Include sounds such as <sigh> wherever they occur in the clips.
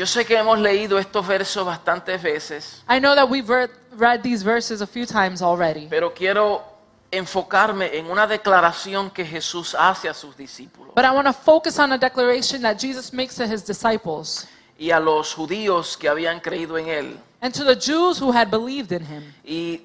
Yo sé que hemos leído estos versos bastantes veces, I know that we've read, read these verses a few times already, pero quiero enfocarme en una declaración que Jesús hace a sus discípulos but I want to focus on a declaration that Jesus makes to his disciples y a los judíos que habían creído en él. and to the Jews who had believed in him. Y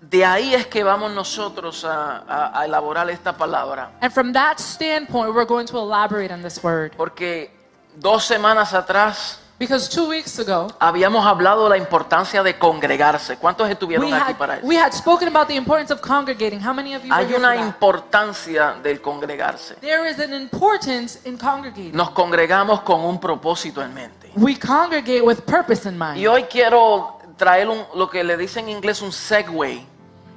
de ahí es que vamos nosotros a, a- a elaborar esta palabra, And from that standpoint, we're going to elaborate on this word. porque dos semanas atrás Because two weeks ago, habíamos hablado de la importancia de congregarse. ¿Cuántos estuvieron we aquí had, para eso? we had spoken about the importance of congregating. How many of you Hay una importancia del congregarse. There is an importance in congregating. Nos congregamos con un propósito en mente. We congregate with purpose in Y mind. hoy quiero traer un- lo que le dicen en inglés un segue,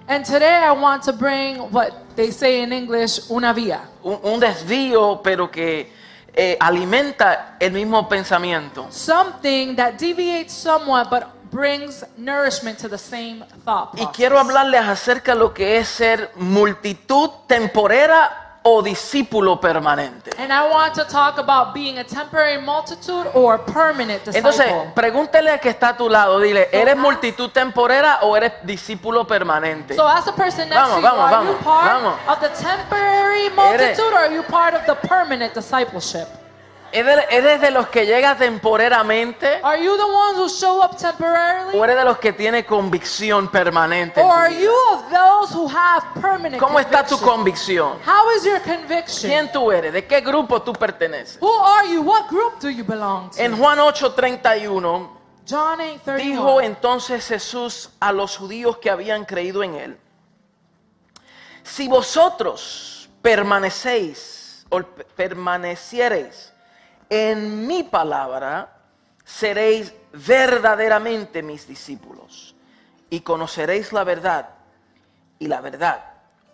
And today I want to bring what they say in English, una vía. un, un desvío, pero que eh, alimenta el mismo pensamiento. Something that deviates somewhat but brings nourishment to the same thought Y process. quiero hablarles acerca de lo que es ser multitud temporera o discípulo permanente. And I want to talk about being a temporary multitude or a permanent disciple. Entonces, pregúntele al que está a tu lado, dile, ¿eres multitud temporera o eres discípulo permanente? so as a person next Vamos, to you, vamos, are vamos, you part vamos. of the temporary multitude or are you part of the permanent discipleship? ¿Eres de los que llega temporeramente Are you the ones who show up temporarily? o eres de los que tiene convicción permanente? Or are you of those who have permanent ¿Cómo está tu convicción? How is your conviction? ¿Quién tú eres? ¿De qué grupo tú perteneces? Who are you? What group do you belong to? En Juan 8:31 John 8 dijo entonces Jesús a los judíos que habían creído en él, si vosotros permanecéis o permaneciereis en mi palabra, seréis verdaderamente mis discípulos y conoceréis la verdad y la verdad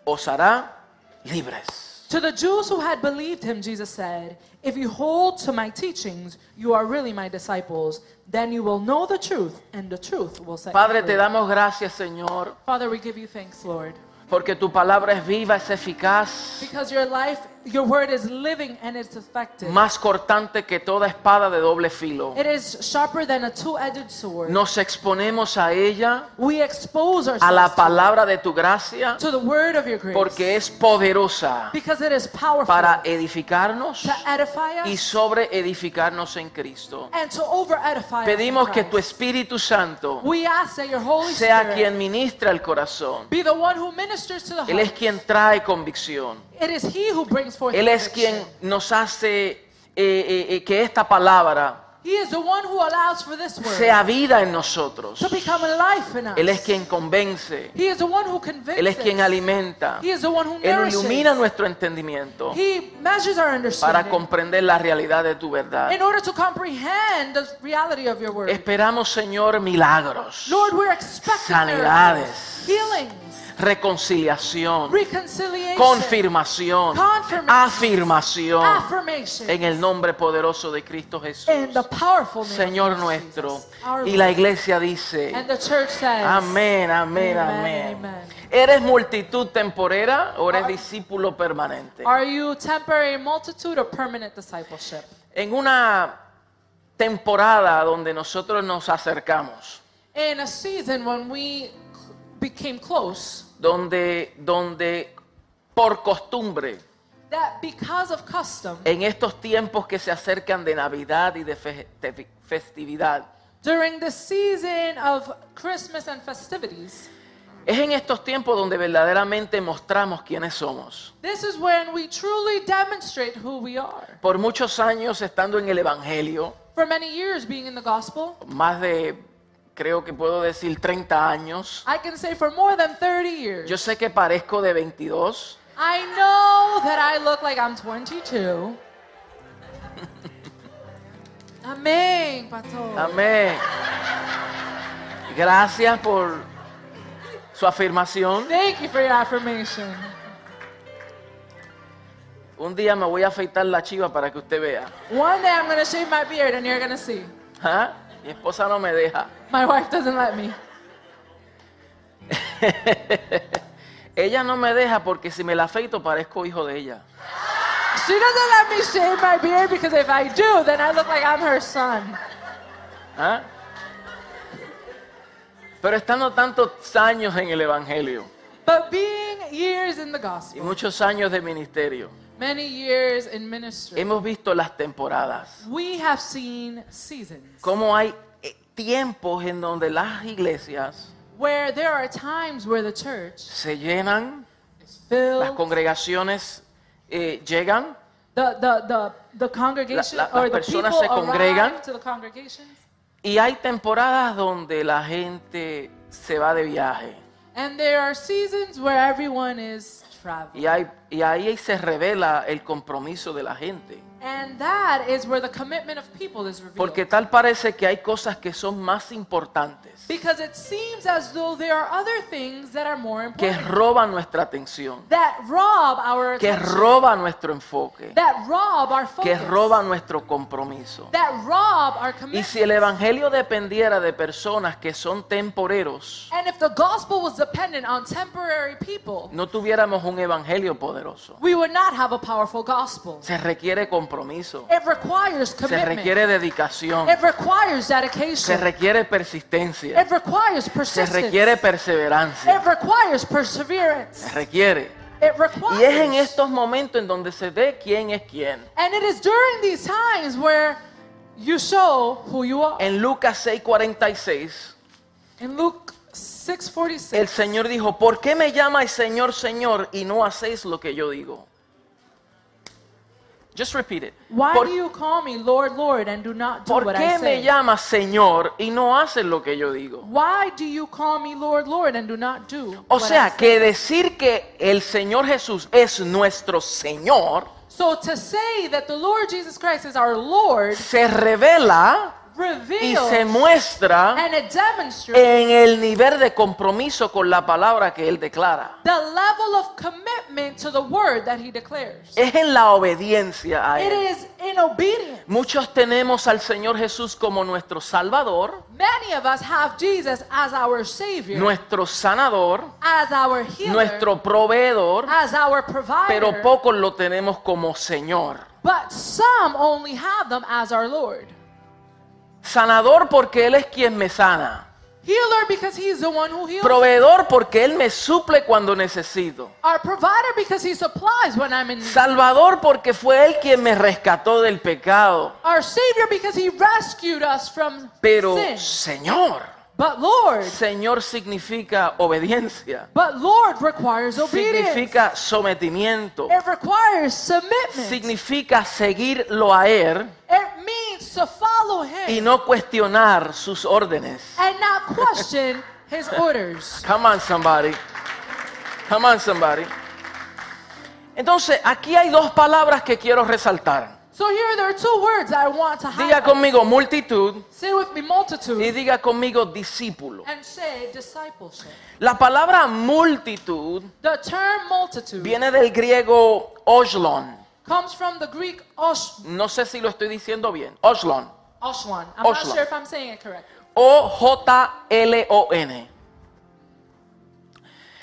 os hará libres. To the Jews who had believed him, Jesus said, If you hold to my teachings, you are really my disciples. Then you will know the truth, and the truth will set Padre, te damos gracias, Señor, Father, we give you thanks, Lord, porque tu palabra es viva, es eficaz, because your life, your word is living and it's effective. más cortante que toda espada de doble filo. It is sharper than a two-edged sword. Nos exponemos a ella, We expose a la ourselves palabra de tu gracia, to, the word of your grace porque es poderosa because it is powerful para edificarnos to edify y sobre edificarnos en Cristo. and to over-edify us in Pedimos que tu. Espíritu Santo We ask that your Holy sea Spirit quien ministra el corazón. be the one who ministers to the Él es quien trae convicción. It is He who brings Él es quien nos hace eh, eh, eh, que esta palabra He is the one who allows for this word sea vida en nosotros. to become a life in us. Él es quien convence. He is the one who convicts Él es quien alimenta. He is the one who Él ilumina nuestro entendimiento He measures our para comprender la realidad de tu verdad. in order to comprehend the reality of your word. Esperamos, Señor, milagros, Lord, we're expecting Sanidades. Reconciliación, confirmación, afirmación en el nombre poderoso de Cristo Jesús. Señor nuestro. Y la iglesia dice, amén, amén, amén. ¿Eres multitud temporera o eres discípulo permanente? Are you temporary multitude or permanent discipleship? En una temporada donde nosotros nos acercamos, In a season when we became close, donde, donde por costumbre, that because of custom, en estos tiempos que se acercan de Navidad y de fe- de festividad, during the season of Christmas and festivities, es en estos tiempos donde verdaderamente mostramos quiénes somos. this is when we truly demonstrate who we are. Por muchos años estando en el Evangelio, For many years being in the gospel, más de, creo que puedo decir 30 años, I can say for more than 30 years, yo sé que parezco de 22, I know that I look like I'm 22. <laughs> Amén, pastor. Amén. Gracias por su afirmación. Thank you for your affirmation. Un día me voy a afeitar la chiva para que usted vea. One day I'm going to shave my beard and you're going to see. ¿Ah? Mi esposa no me deja. My wife doesn't let me. <laughs> Ella no me deja porque si me la afeito parezco hijo de ella. She doesn't let me shave my beard because if I do, then I look like I'm her son. ¿Ah? Pero estando tantos años en el Evangelio But being years in the y gospel, muchos años de ministerio, many years in ministry, hemos visto las temporadas. we have seen seasons Cómo hay eh, tiempos en donde las iglesias where there are times where the church se llenan, is las filled, congregaciones eh, llegan the, the, the, the congregation La- la- or las the people personas se congregan. arrive to the congregations, y hay temporadas donde la gente se va de viaje. and there are seasons where everyone is. Y, hay, y ahí se revela el compromiso de la gente. And that is where the commitment of people is revealed. Porque tal parece que hay cosas que son más importantes, because it seems as though there are other things that are more que important roban nuestra atención, that rob our que attention, roban nuestro enfoque, that rob our focus, que roban nuestro compromiso. that rob our Y commitment. si el Evangelio dependiera de personas que son temporeros, and if the gospel was dependent on temporary people, no tuviéramos un Evangelio poderoso. we would not have a powerful gospel. Se requiere compromiso, It requires se commitment. requiere dedicación, It requires se dedication. requiere persistencia, It requires se persistence. requiere perseverancia, It requires se perseverance. requiere. It requires. Y es en estos momentos en donde se ve quién es quién. And it is during these times where you show who you are. En Lucas 6:46, In Luke 6:46, el Señor dijo, ¿por qué me llamáis Señor, Señor y no hacéis lo que yo digo? Just repeat it. why ¿Por, do you call me Lord, Lord, and do not do por what I qué me say? llamas Señor y no haces lo que yo digo? Why do you call me Lord, Lord, and do not do O what I sea, say? que decir que el Señor Jesús es nuestro Señor So to say that the Lord Jesus Christ is our Lord se revela y se muestra en el nivel de compromiso con la palabra que Él declara. the level of commitment to the word that he declares. Es en la obediencia a It Él. is in obedience. Muchos tenemos al Señor Jesús como nuestro Salvador, Many of us have Jesus as our Savior, nuestro sanador, as our healer, nuestro proveedor, as our provider, pero pocos lo tenemos como Señor. but some only have them as our Lord. Sanador porque Él es quien me sana. Healer because He's the one who heals. Proveedor porque Él me suple cuando necesito. our provider because He supplies when I'm in. Salvador porque fue Él quien me rescató del pecado. Our Savior because He rescued us from Pero sin. Señor, But Lord, Señor significa obediencia, but Lord requires obedience. significa sometimiento, It requires submitment. significa seguirlo a Él it means to follow Him y no cuestionar sus órdenes. and not question His orders. Come on, somebody. Come on, somebody. Entonces, aquí hay dos palabras que quiero resaltar. So here there are two words I want to Diga highlight. conmigo multitud Say with me multitude y diga conmigo discípulo. and say discipleship. La palabra multitud The term multitude viene del griego oslon. comes from the Greek osh, No sé si lo estoy diciendo bien. Oslon. oshwan. I'm Oshwan. not sure if I'm saying it correct. O-J-L-O-N.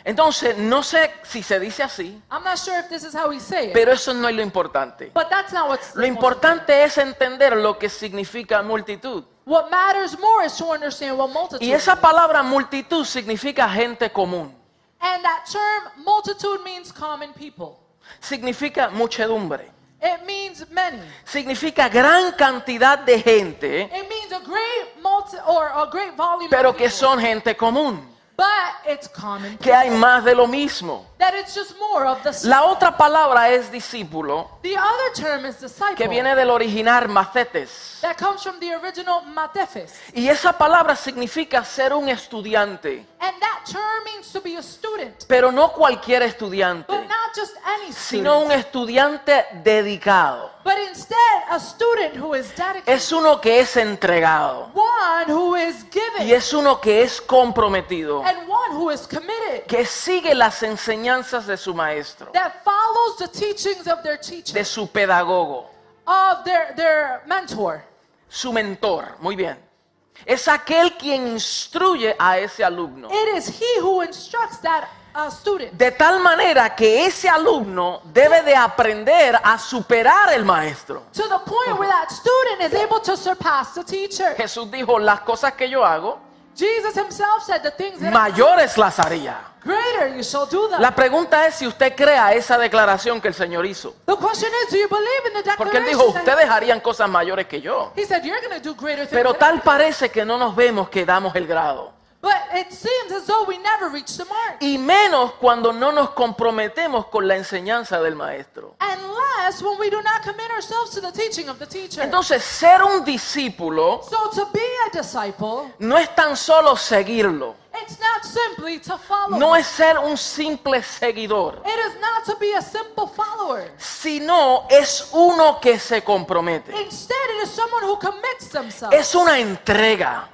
Entonces, no sé si se dice así, I'm not sure if this is how we say it. pero eso no es lo importante. but that's not what's Lo importante es entender lo que significa multitud. What matters more is to understand what multitude Y esa palabra multitud significa gente común, And that term multitude means common people. significa muchedumbre, It means many. significa gran cantidad de gente, It means a great multi or a great volume pero of que son gente común, But it's common. que hay más de lo mismo. That it's just more of the. La otra palabra es discípulo, The other term is disciple. que viene del original macetes. That comes from the original matefis. Y esa palabra significa ser un estudiante, And that term means to be a student. pero no cualquier estudiante, But not just any sino un student. estudiante dedicado. But instead a student who is dedicated. Es uno que es entregado one who is given. y es uno que es comprometido, And one who is committed. que sigue las enseñanzas de su maestro, That follows the teachings of their teacher. de su pedagogo, of their, their mentor. su mentor. Muy bien. Es aquel quien instruye a ese alumno. It is he who instructs that uh, student. De tal manera que ese alumno debe de aprender a superar el maestro. To the point where that student is able to surpass the teacher. Jesús dijo, las cosas que yo hago, Jesus himself said the things that mayores las haría. greater you shall do them. La pregunta es si usted crea esa declaración que el Señor hizo. The question is, do you believe in the Porque él declaration? dijo, ustedes harían cosas mayores que yo. He said, you're do greater things Pero tal I do." parece que no nos vemos que damos el grado. But it seems as though we never reach the mark. Y menos cuando no nos comprometemos con la enseñanza del maestro. Unless when we do not commit ourselves to the teaching of the teacher. Entonces, ser un discípulo so to be a disciple, no es tan solo seguirlo, it's not simply to follow. no es ser un simple seguidor, It is not to be a simple follower. sino es uno que se compromete. Instead, it is someone who commits themselves. Es una entrega, it is complete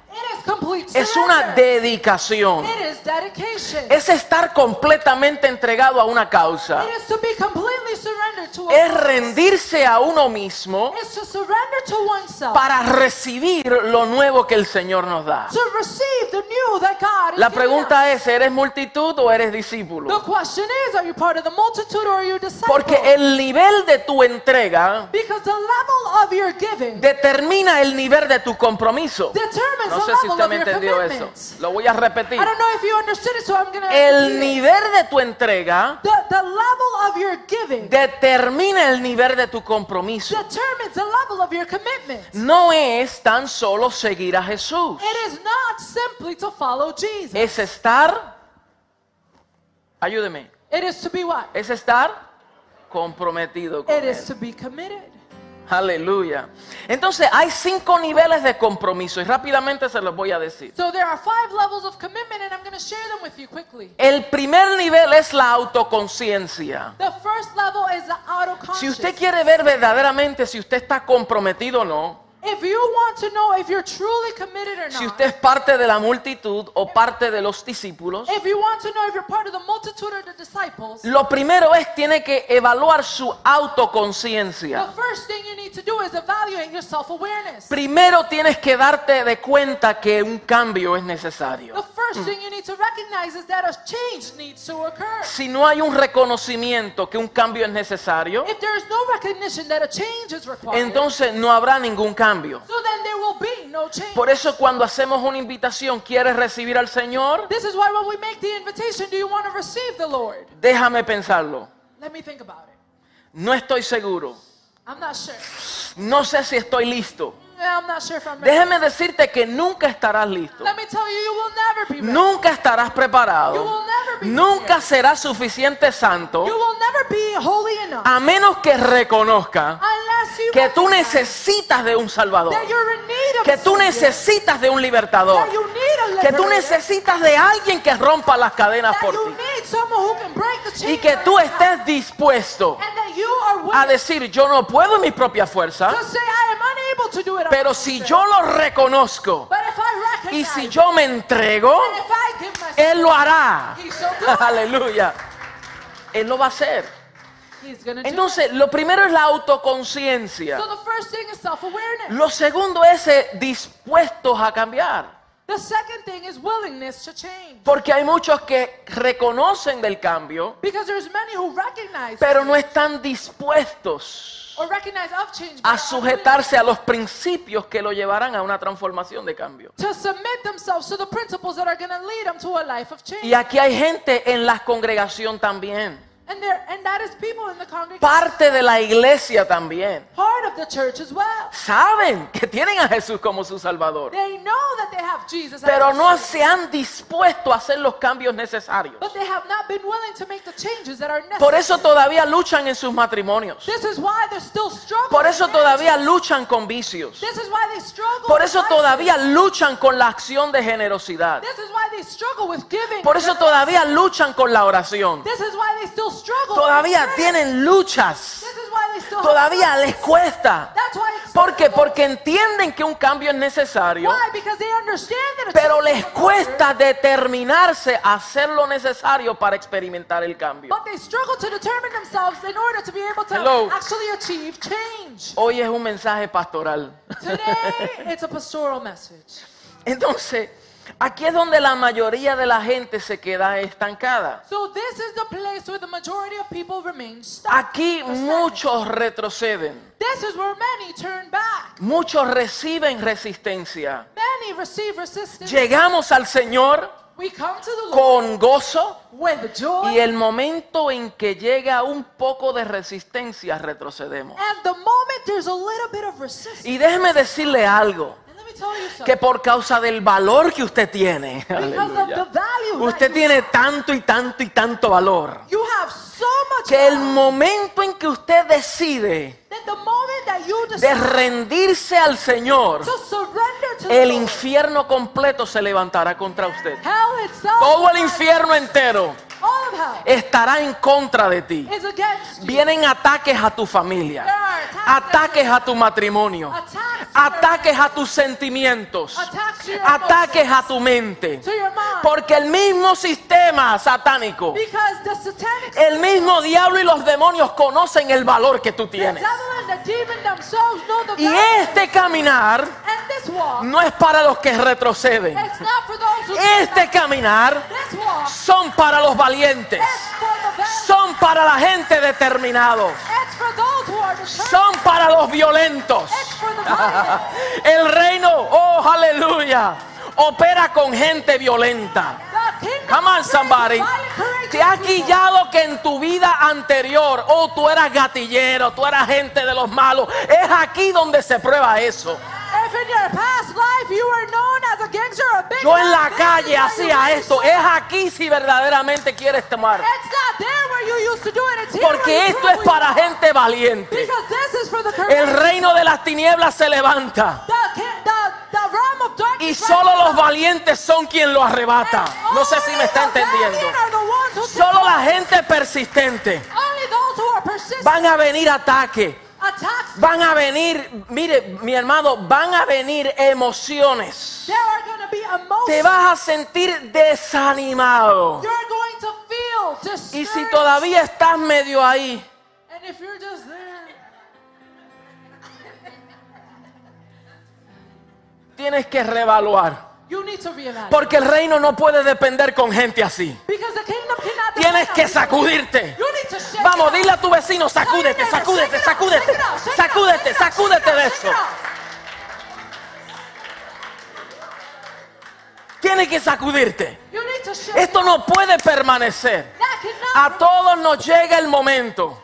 es una dedicación, It is dedication. es estar completamente entregado a una causa, it is to be completely surrendered to a es rendirse a uno mismo It's to surrender to oneself. para recibir lo nuevo que el Señor nos da. to receive the new that God is La pregunta es, ¿eres multitud o eres discípulo? The question is, are you part of the multitude or are you a disciple? Porque el nivel de tu entrega because the level of your giving determina el nivel de tu compromiso. determines No sé si usted me entendió eso. Lo voy a repetir. I don't know if you understood it, so El nivel de tu entrega the, the level of your giving determina el nivel de tu compromiso. determines the level of your commitment. No es tan solo seguir a Jesús. It is not simply to follow Jesus. Es estar, ayúdeme, it is to be what? es estar comprometido con It is Él. to be committed. Aleluya. Entonces hay cinco niveles de compromiso y rápidamente se los voy a decir. So there are five levels of commitment, and I'm going to share them with you quickly. El primer nivel es la autoconciencia. The first level is the autoconscious. Si usted quiere ver verdaderamente si usted está comprometido o no, If you want to know if you're truly committed or not, si usted es parte de la multitud o parte de los discípulos, if you want to know if you're part of the multitude or the disciples, lo primero es tiene que evaluar su autoconciencia. the first thing you need to do is evaluate your self-awareness. Primero tienes que darte de cuenta que un cambio es necesario. The first thing you need to recognize is that a change needs to occur. Si no hay un reconocimiento que un cambio es necesario, entonces no habrá ningún cambio. So then there will be no change. Por eso cuando hacemos una invitación, ¿quieres recibir al Señor? This is why when we make the invitation, do you want to receive the Lord? Déjame pensarlo. Let me think about it. No estoy seguro. I'm not sure. No sé si estoy listo. Ready. Déjeme decirte que nunca estarás listo. Let me tell you, you will never be ready. Nunca estarás You preparado. will never be Nunca serás suficiente You santo will never be holy enough a menos que reconozca que tú necesitas de un Salvador. Que a tú necesitas de un libertador. Que tú necesitas de alguien que rompa las cadenas por ti. Y que tú estés dispuesto and that you are a decir, yo no puedo en mi propia fuerza, pero si yo lo reconozco y si yo me entrego, Él lo hará. <laughs> Aleluya. Él lo va a hacer. Entonces, lo primero es la autoconciencia. it. So the first thing is self-awareness. Lo segundo es dispuestos a cambiar. The second thing is willingness to change. Porque hay muchos que reconocen del cambio, Because there's many who recognize pero no están dispuestos or recognize of change but a are sujetarse a los principios que lo llevarán a una transformación de cambio. to submit themselves to the principles that are going to lead them to a life of change. Y aquí hay gente en la congregación también, And there and that is people in the congregation, parte de la iglesia también. part of the church as well. Saben que tienen a Jesús como su Salvador, They know that they have Jesus pero no se han dispuesto a hacer los cambios necesarios. but they have not been willing to make the changes that are necessary. Por eso todavía luchan en sus matrimonios. This is why they're still struggling. Por eso todavía luchan con vicios. This is why they struggle. Por eso todavía luchan con la acción de generosidad. This is why they struggle with giving. Por eso todavía luchan con la oración. This is why they still struggle. Todavía tienen luchas. Todavía les cuesta. ¿Por qué? Porque entienden que un cambio es necesario, Why? Because they understand that a pero les cuesta determinarse a hacer lo necesario para experimentar el cambio. But they struggle to determine themselves in order to be able to Hello. actually achieve change. Hoy es un mensaje pastoral. Today, it's a pastoral message. <laughs> Entonces, aquí es donde la mayoría de la gente se queda estancada. So this is the place where the majority of people remain stuck. Aquí muchos retroceden, This is where many turn back. muchos reciben resistencia. Many receive resistance. Llegamos al Señor we come to the Lord con gozo with joy. y el momento en que llega un poco de resistencia retrocedemos. and the moment there's a little bit of resistance. Y déjeme decirle algo, que por causa del valor que usted tiene, aleluya, usted tiene tanto y tanto y tanto valor, you have so much que el momento en que usted decide de rendirse al Señor, el infierno completo se levantará contra usted. Todo el infierno entero estará en contra de ti. Vienen ataques a tu familia, ataques a tu matrimonio, ataques a tus sentimientos, ataques a tu mente. Porque el mismo sistema satánico, because the satanic el mismo diablo y los demonios conocen el valor que tú tienes. Y este caminar no es para los que retroceden. Este caminar son para los valientes. Son para la gente determinado. It's for those who are determined. Son para los violentos. <laughs> El reino, oh aleluya, opera con gente violenta. Come on, somebody. Te ha people. quillado que en tu vida anterior, oh, tú eras gatillero, tú eras gente de los malos. Es aquí donde se prueba eso. If in your past life you were known as a gangster or a big Yo en la calle hacía esto. Es aquí si verdaderamente quieres tomar. It's not there where you used to do it. It's here Porque esto es para gente valiente. Because this is for the El reino de las tinieblas se levanta. Y solo los valientes son quien lo arrebata. No sé si me está entendiendo. Solo la gente persistente. Only those who are persistent Van a venir ataques. Van a venir, mire, mi hermano, van a venir emociones. Te vas a sentir desanimado. You're going to feel discouraged. Y si todavía estás medio ahí, And if you're just there, tienes que reevaluar. Porque el reino no puede depender con gente así. Tienes que sacudirte. Vamos, dile a tu vecino, sacúdete, sacúdete, sacúdete, sacúdete, sacúdete de eso. Tienes que sacudirte. Esto no puede permanecer. A todos nos llega el momento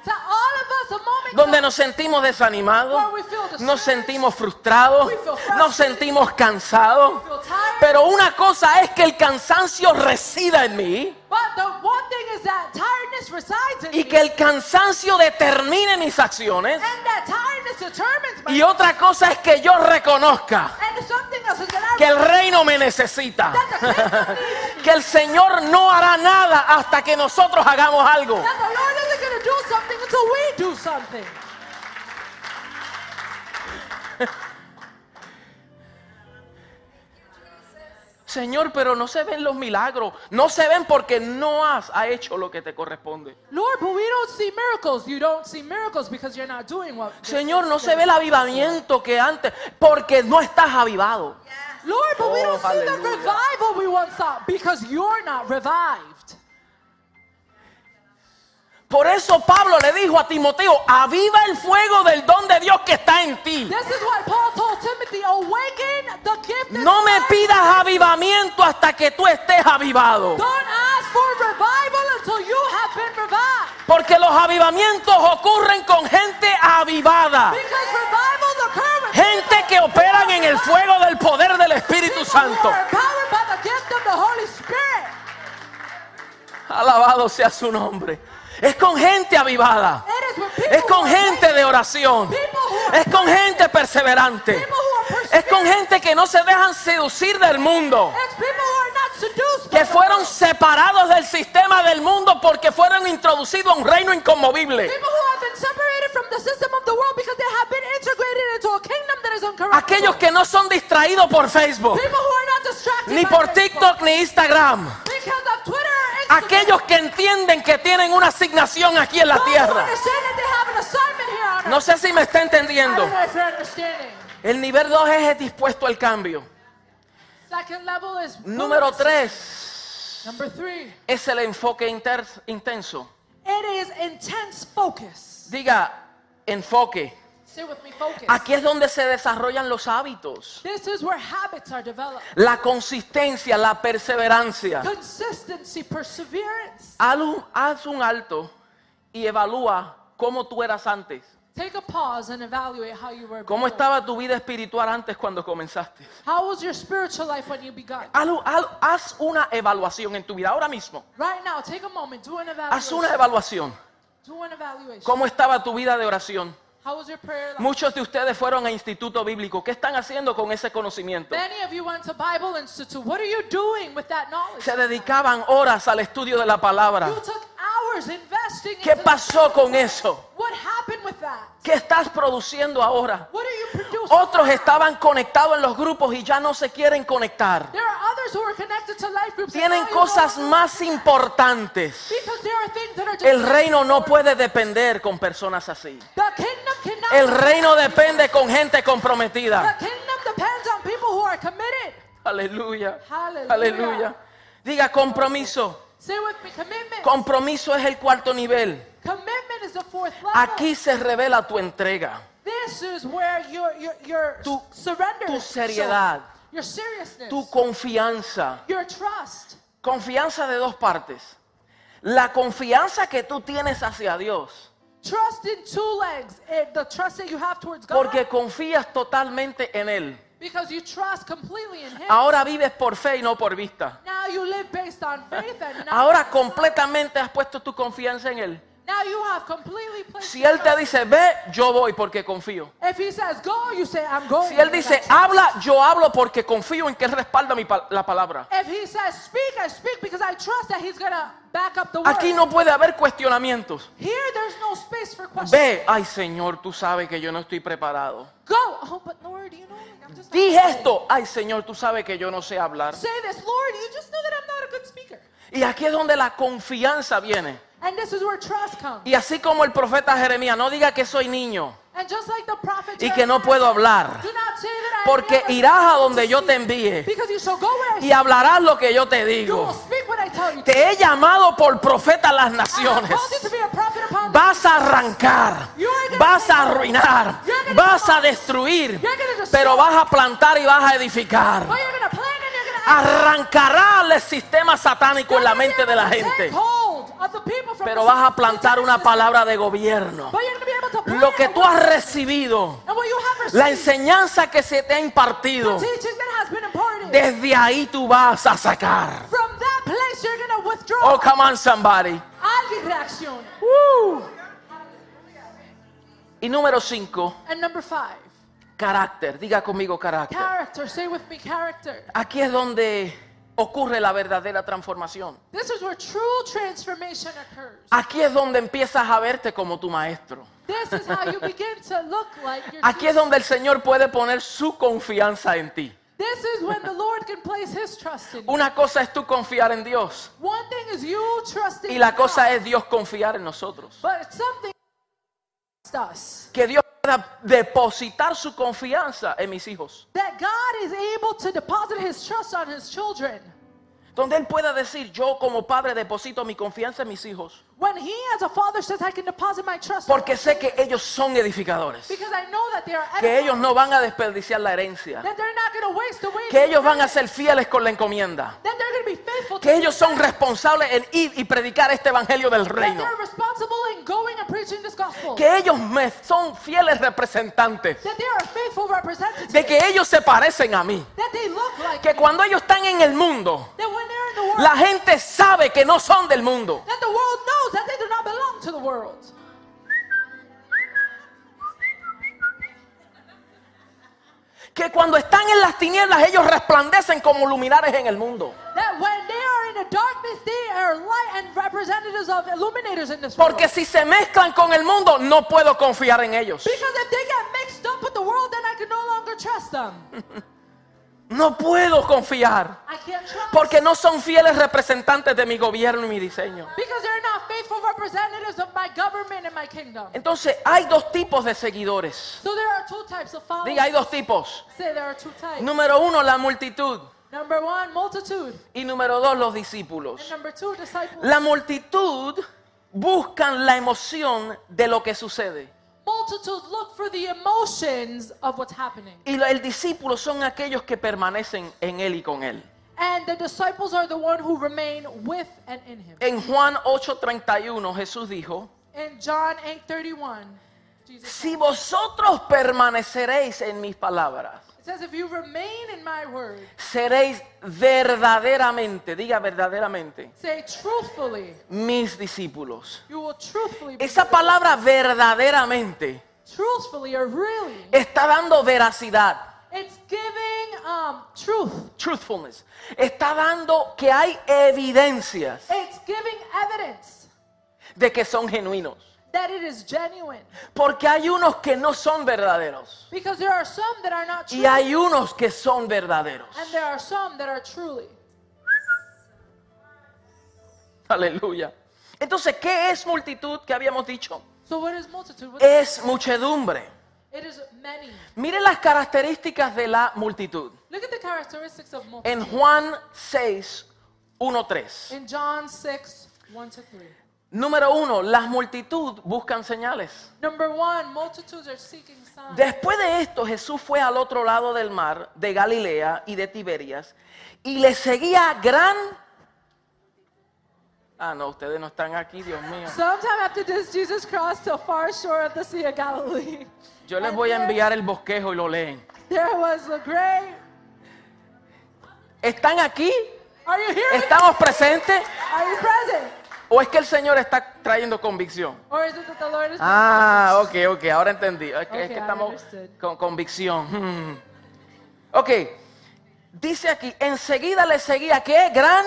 donde nos sentimos desanimados, nos sentimos frustrados, nos sentimos cansados. Pero una cosa es que el cansancio resida en mí Y que el cansancio determine mis acciones. and that tiredness determines my Y otra cosa es que yo reconozca que el reino me necesita. <laughs> Que el Señor no hará nada hasta que nosotros hagamos algo. <laughs> Señor, pero no se ven los milagros. No se ven porque no has ha hecho lo que te corresponde. Lord, but we don't see miracles. You don't see miracles because you're not doing what. Señor, no se ve el avivamiento que antes porque no estás avivado. Lord, but we Oh, don't see the revival we once saw because you're not revived. Por eso Pablo le dijo a Timoteo, aviva el fuego del don de Dios que está en ti. Timothy, No me pidas avivamiento hasta que tú estés avivado. Porque los avivamientos ocurren con gente avivada. Gente que operan en el fuego del poder del Espíritu Santo. Alabado sea su nombre. Es con gente avivada. Es con gente de oración. Es con gente perseverante. Es con gente que no se dejan seducir del mundo. Que fueron separados del sistema del mundo porque fueron introducidos a un reino inconmovible. Aquellos que no son distraídos por Facebook, People who are not distracted ni por. TikTok, ni Instagram. Aquellos que entienden que tienen una asignación aquí en la tierra. No sé si me está entendiendo. El nivel 2 es dispuesto al cambio. Second level is Número focus. tres Number three, es el enfoque intenso. it is intense focus. Diga, enfoque. Aquí es donde se desarrollan los hábitos. This is where habits are developed. La consistencia, la perseverancia. Haz un alto y evalúa cómo tú eras antes. Take a pause and evaluate how you were ¿Cómo estaba tu vida espiritual antes cuando comenzaste? How was your spiritual life when you began? Haz, haz- una evaluación en tu vida ahora mismo. Right now, take a moment, do an Haz una evaluation. evaluación. Do an evaluation. ¿Cómo estaba tu vida de oración? How was your prayer life? Muchos de ustedes fueron a instituto bíblico. ¿Qué están haciendo con ese conocimiento? Many of you went to Bible Institute. What are you doing with that knowledge? Se dedicaban horas al estudio de la palabra. You took hours investing ¿Qué pasó con eso? What happened with that? ¿Qué estás produciendo ahora? What are you producing? Otros estaban conectados en los grupos y ya no se quieren conectar. There are others who are connected to life groups. and Tienen cosas más importantes. Because there are things that are just El reino no puede depender con personas así. The kingdom cannot. El reino depende con gente comprometida. The kingdom depends on people who are committed. Aleluya. Aleluya. Diga compromiso. Say with me, commitment. Compromiso es el cuarto nivel. Commitment is the fourth level. Aquí se revela tu entrega. This is where your your your Tu- surrender tu seriedad. shown. Your seriousness. Tu confianza. Confianza de dos partes. La confianza que tú tienes hacia Dios. Trust in two legs. eh, The trust that you have towards God. Porque confías totalmente en Él. because you trust completely in Him. Ahora vives por fe y no por vista. now you live based on faith and not Ahora completamente has puesto tu confianza en Él. Now you have completely placed Si Él te dice, ve, yo voy porque confío. If He says go, you say I'm going. Si Él dice, habla, yo hablo porque confío en que Él respalda mi pa- la palabra. If He says speak, I speak because I trust that He's gonna back up the word. Aquí no puede haber cuestionamientos. Here, there's no space for questions. Ve, ay Señor, tú sabes que yo no estoy preparado. Go. Oh, but Lord, you know, I'm just. ready. esto, ay Señor, tú sabes que yo no sé hablar. Say this, Lord. You just know that I'm not a good speaker. Y aquí es donde la confianza viene. And this is where trust comes. Y así como el profeta Jeremías, no diga que soy niño And just like the prophet y que no puedo hablar, porque irás a donde yo te envíe y hablarás lo que yo te digo. Te he llamado por profeta a las naciones. Vas a arrancar, vas a arruinar, vas a destruir, pero vas a plantar y vas a edificar. Arrancará el sistema satánico en la mente de la gente, pero vas a plantar una palabra de gobierno. Lo que tú has recibido, la enseñanza que se te ha impartido, desde ahí tú vas a sacar. Oh, come on, somebody. Reaccione. Y número cinco, And number five, carácter. Diga conmigo carácter. Aquí es donde ocurre la verdadera transformación. This is where true transformation occurs. Aquí es donde empiezas a verte como tu maestro. This is how you begin to look like your Aquí es donde el Señor puede poner su confianza en ti. This is when the Lord can place His trust in you. Una cosa es tú confiar en Dios One thing is you trusting y la cosa God, es Dios confiar en nosotros. but something us Que Dios pueda depositar su confianza en mis hijos. that God is able to deposit His trust on His children. Donde Él pueda decir, yo como padre deposito mi confianza en mis hijos. When He, as a father, says, "I can deposit my trust," Porque sé que ellos son edificadores. because I know that they are Que ellos no van a desperdiciar la herencia. that they're not going to waste away, Que ellos van a ser fieles con la encomienda. that they're be faithful, Que to ellos son responsables en ir y predicar este evangelio del that reino. they're responsible in going and preaching this gospel, Que ellos me son fieles representantes. that they are faithful representatives, De que ellos se parecen a mí. that they look like Que me, cuando ellos están en el mundo, that when la gente sabe que no son del mundo. that the world knows that they do not belong to the world. Que cuando están en las tinieblas, ellos resplandecen como luminares en el mundo. Porque si se mezclan con el mundo, no puedo confiar en ellos. No puedo confiar. Porque no son fieles representantes de mi gobierno y mi diseño. because they're not faithful representatives of my government and my kingdom. Entonces, hay dos tipos de seguidores. So there are two types of followers. Diga, hay dos tipos. Say there are two types. Número uno, la multitud. Number one, multitude. Y número dos, los discípulos. Two, disciples. La multitud buscan la emoción de lo que sucede. Multitudes look for the emotions of what's happening. Y el discípulo son aquellos que permanecen en él y con él. And the disciples are the one who remain with and in him. En Juan 8:31 Jesús dijo, In John 8:31, Jesus si vosotros permaneceréis en mis palabras, says, "If you remain in my word, seréis verdaderamente, diga verdaderamente, say truthfully, mis discípulos. you will truthfully be Esa palabra verdaderamente truthfully or really. está dando veracidad, It's giving um, truth. truthfulness. Está dando que hay evidencias It's giving evidence de que son genuinos. That it is genuine. Porque hay unos que no son verdaderos Because there are some that are not true, y hay unos que son verdaderos. and there are some that are truly. Aleluya. Entonces, ¿qué es multitud que habíamos dicho? So what is multitude? What- Es muchedumbre. It is many. Mire las características de la multitud. Look at the characteristics of multitude. En Juan 6, 1, 3. In John 6, 1 to 3. Número uno, las multitud buscan señales. Number one, multitudes are seeking signs. Después de esto, Jesús fue al otro lado del mar, de Galilea y de Tiberias, y le seguía gran... Ah, no, ustedes no están aquí, Dios mío. Sometime after this, Jesus crossed the far shore of the Sea of Galilee. <laughs> Yo les And voy a enviar el bosquejo y lo leen. There was a great. ¿Están aquí? Are you here? ¿Estamos presentes? Are you present? ¿O es que el Señor está trayendo convicción? Or is it that the Lord is? Ah, ok, ok, ahora entendí. Es que, es estamos con convicción. Hmm. <laughs> Ok, dice aquí, enseguida le seguía, ¿qué? Gran.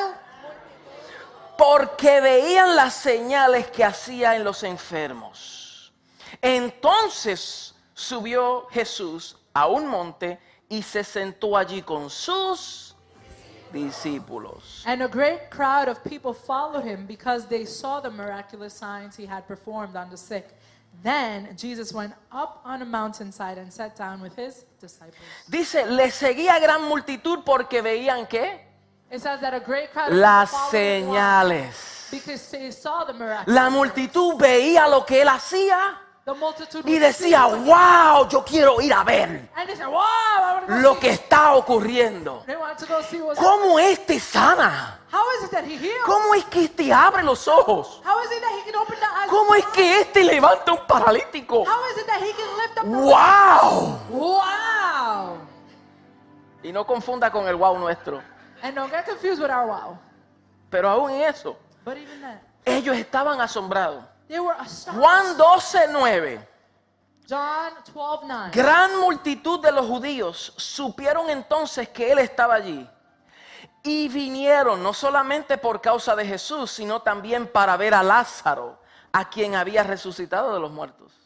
Porque veían las señales que hacía en los enfermos. Entonces subió Jesús a un monte y se sentó allí con sus discípulos. And a great crowd of people followed him because they saw the miraculous signs he had performed on the sick. Then Jesus went up on a mountainside and sat down with his disciples. Dice, le seguía gran multitud porque veían que It says that a great crowd las señales. Because they saw the miraculous La multitud veía lo que él hacía y decía, wow, yo quiero ir a ver lo que está ocurriendo. ¿Cómo este sana? ¿Cómo es que este abre los ojos? ¿Cómo es que este levanta un paralítico? ¡Wow! Wow! Y no confunda con el wow nuestro. Pero aún en eso, ellos estaban asombrados. Juan 12, 9. John 12, 9. Gran multitud de los judíos supieron entonces que él estaba allí y vinieron no solamente por causa de Jesús, sino también para ver a Lázaro, a quien había resucitado de los muertos.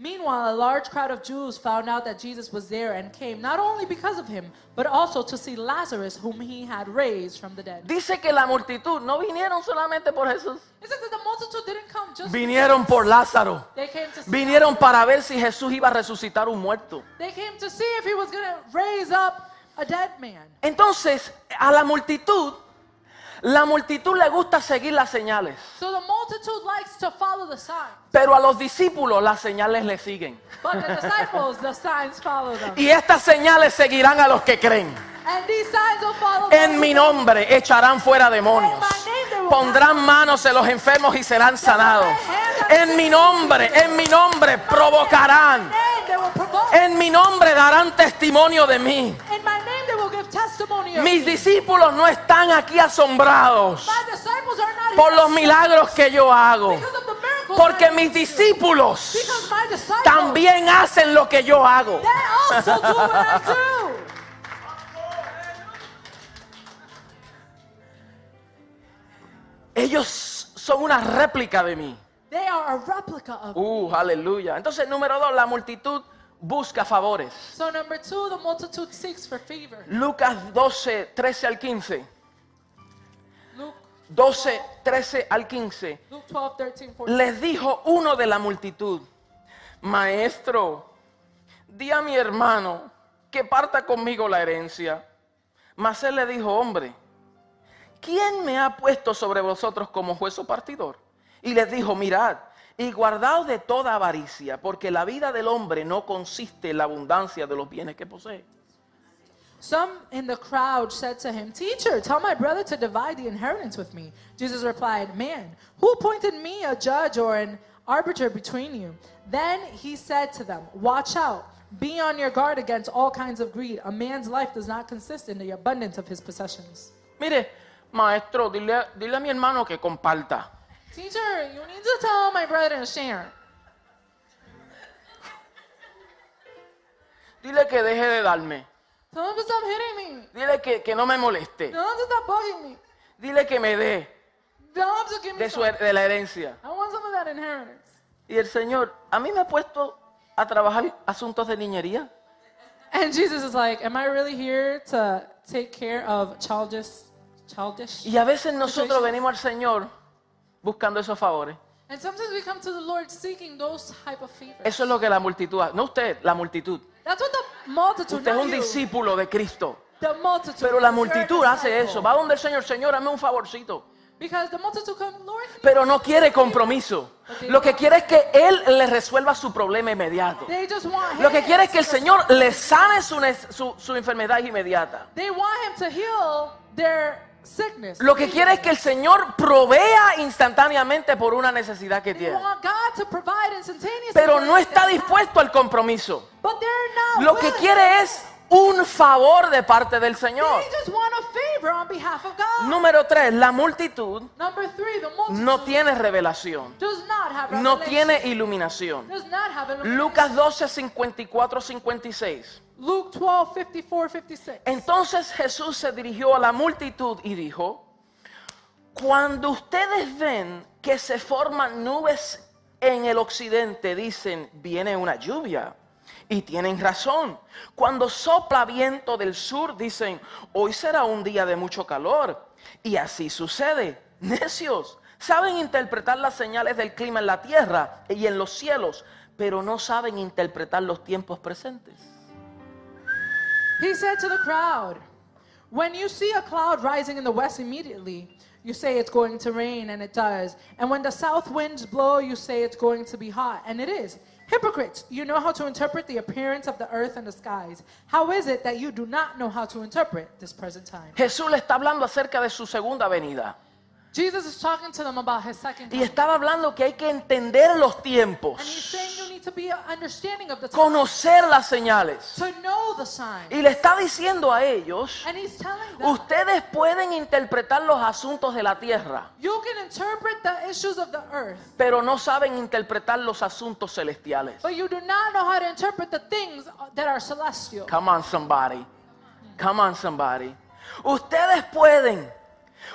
Meanwhile, a large crowd of Jews found out that Jesus was there and came not only because of him, but also to see Lazarus, whom he had raised from the dead. Dice que la multitud no vinieron solamente por Jesús, It says that the multitude didn't come just vinieron por Lázaro. They came to see Vinieron para ver si Jesús iba a resucitar un muerto. They came to see if he was going to raise up a dead man. Entonces, a la multitud, la multitud le gusta seguir las señales, So the multitude likes to follow the sign. pero a los discípulos las señales le siguen. But the disciples, the signs follow them. Y estas señales seguirán a los que creen. And these signs will follow En mi nombre echarán fuera demonios. In my name they will Pondrán manos en los enfermos y serán sanados. En mi nombre, en mi nombre provocarán. En mi nombre darán testimonio de mí. Mis discípulos no están aquí asombrados por los milagros que yo hago. Porque mis discípulos también hacen lo que yo hago. Ellos son una réplica de mí. They are a replica of me. Uh, aleluya. Entonces, número dos, la multitud busca favores. So number two, the multitude seeks for favor. Lucas 12, 13 al 15. Luke, 12, 13 al 15. Luke 12, 13, 14. Les dijo uno de la multitud, Maestro, di a mi hermano que parta conmigo la herencia. Mas él le dijo, hombre, ¿quién me ha puesto sobre vosotros como juez o partidor? Y les dijo, mirad, y guardaos de toda avaricia, porque la vida del hombre no consiste en la abundancia de los bienes que posee. Some in the crowd said to him, Teacher, tell my brother to divide the inheritance with me. Jesus replied, Man, who appointed me a judge or an arbiter between you? Then he said to them, Watch out. Be on your guard against all kinds of greed. A man's life does not consist in the abundance of his possessions. Mire, maestro, dile, dile a mi hermano que comparta. Teacher, you need to tell my brother to share. Dile que deje de darme. Tell him to stop hitting me. Dile que, que no me moleste. Tell him to stop bugging me. Dile que me dé Tell him to give me de, su, de la herencia. I want some of that inheritance. Y el Señor, a mí me ha puesto a trabajar asuntos de niñería. And Jesus is like, Am I really here to take care of childish, childish? Y a veces nosotros venimos al Señor buscando esos favores. And sometimes we come to the Lord seeking those type of favors. Eso es lo que la multitud hace. No usted, la multitud. That's what the multitude, Usted es un discípulo de Cristo. the multitude. Pero la multitud hace eso. Va donde el Señor, Señor, dame un favorcito. Because the multitude come, Lord, Pero no quiere compromiso. Lo que quiere es que Él le resuelva su problema inmediato. they just want Lo que quiere es que el Señor le sane su, su- su enfermedad inmediata. They want him to heal their sickness. Lo que quiere es que el Señor provea instantáneamente por una necesidad que tiene. Pero no está to dispuesto al compromiso. Lo que quiere es un favor de parte del Señor. Número tres, la multitud no tiene revelación, does not have no tiene iluminación. does not have illumination. Lucas 12, 54, 56. Luke 12, 54, 56. Entonces Jesús se dirigió a la multitud y dijo, cuando ustedes ven que se forman nubes en el occidente, dicen, viene una lluvia. Y tienen razón. Cuando sopla viento del sur, dicen, hoy será un día de mucho calor. Y así sucede. Necios, saben interpretar las señales del clima en la tierra y en los cielos, pero no saben interpretar los tiempos presentes. He said to the crowd, When you see a cloud rising in the west immediately, you say it's going to rain, and it does. And when the south winds blow, you say it's going to be hot, and it is. Hypocrites, you know how to interpret the appearance of the earth and the skies. How is it that you do not know how to interpret this present time? Jesús le está hablando acerca de su segunda venida. Jesus is talking to them about his second Y estaba hablando que hay que entender los And he's tiempos, saying you need to be understanding of the time, conocer las señales. to know the signs. Y le está diciendo a ellos, And he's telling them, ustedes pueden interpretar los asuntos de la tierra, you can interpret the issues of the earth. pero no saben interpretar los asuntos celestiales. But you do not know how to interpret the things that are celestial. Come on somebody. Come on somebody. Ustedes pueden,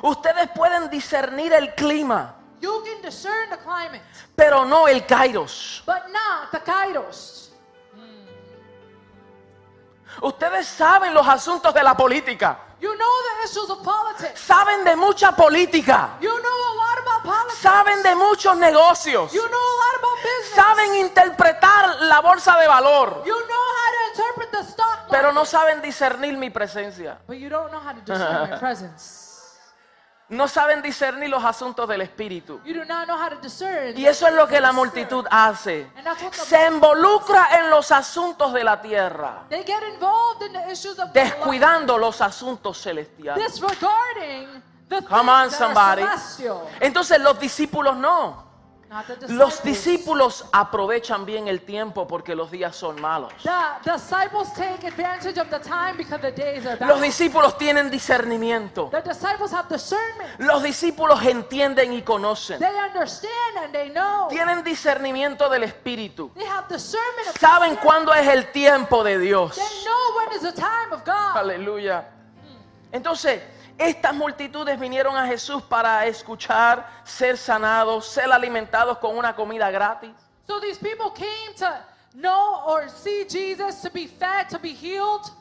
ustedes pueden discernir el clima, You can discern the climate, pero no el kairos. but not the kairos. Ustedes saben los asuntos de la política. You know the issues of politics. Saben de mucha política. You know a lot about politics. Saben de muchos negocios. You know a lot about business. Saben interpretar la bolsa de valor. You know how to interpret the stock market. Pero no saben discernir mi presencia. But you don't know how to discern my <laughs> presence. No saben discernir los asuntos del espíritu. Y eso es lo que la multitud hace. Se involucra en los asuntos de la tierra, They get involved in the issues of the life, descuidando los asuntos celestiales. Come on, somebody. Entonces los discípulos no. Los discípulos aprovechan bien el tiempo porque los días son malos. Los discípulos tienen discernimiento. The disciples have discernment. Los discípulos entienden y conocen. They understand and they know. Tienen discernimiento del espíritu. They have discernment of Saben cuándo es el tiempo de Dios. Aleluya. Entonces, estas multitudes vinieron a Jesús para escuchar, ser sanados, ser alimentados con una comida gratis. So these people came to know or see Jesus, to be fed, to be healed.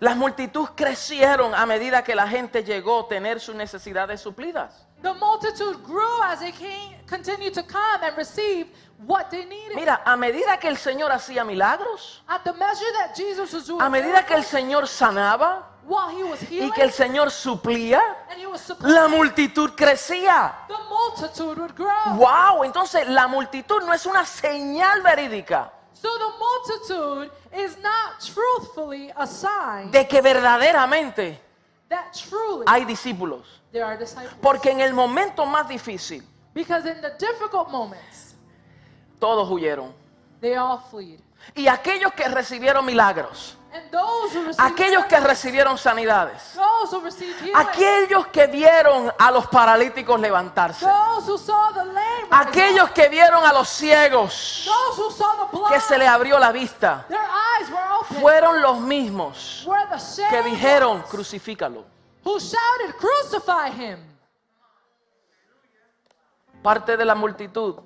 Las multitudes crecieron a medida que la gente llegó a tener sus necesidades suplidas. The multitude grew as they came, continued to come and receive what they needed. Mira, a medida que el Señor hacía milagros, At the measure that Jesus was doing, a medida que el Señor sanaba, y healing que el Señor suplía, he was la multitud crecía. the multitude would grow. Wow, entonces la multitud no es una señal verídica So the multitude is not truthfully a sign de que verdaderamente that truly hay discípulos. there are disciples. Porque en el momento más difícil, Because in the difficult moments, todos huyeron. they all fled. Y aquellos que recibieron milagros, aquellos que recibieron sanidades, aquellos que vieron a los paralíticos levantarse, aquellos que vieron a los ciegos. Que se les abrió la vista, fueron los mismos que dijeron, crucifícalo. who shouted, "Crucify him!" Parte de la multitud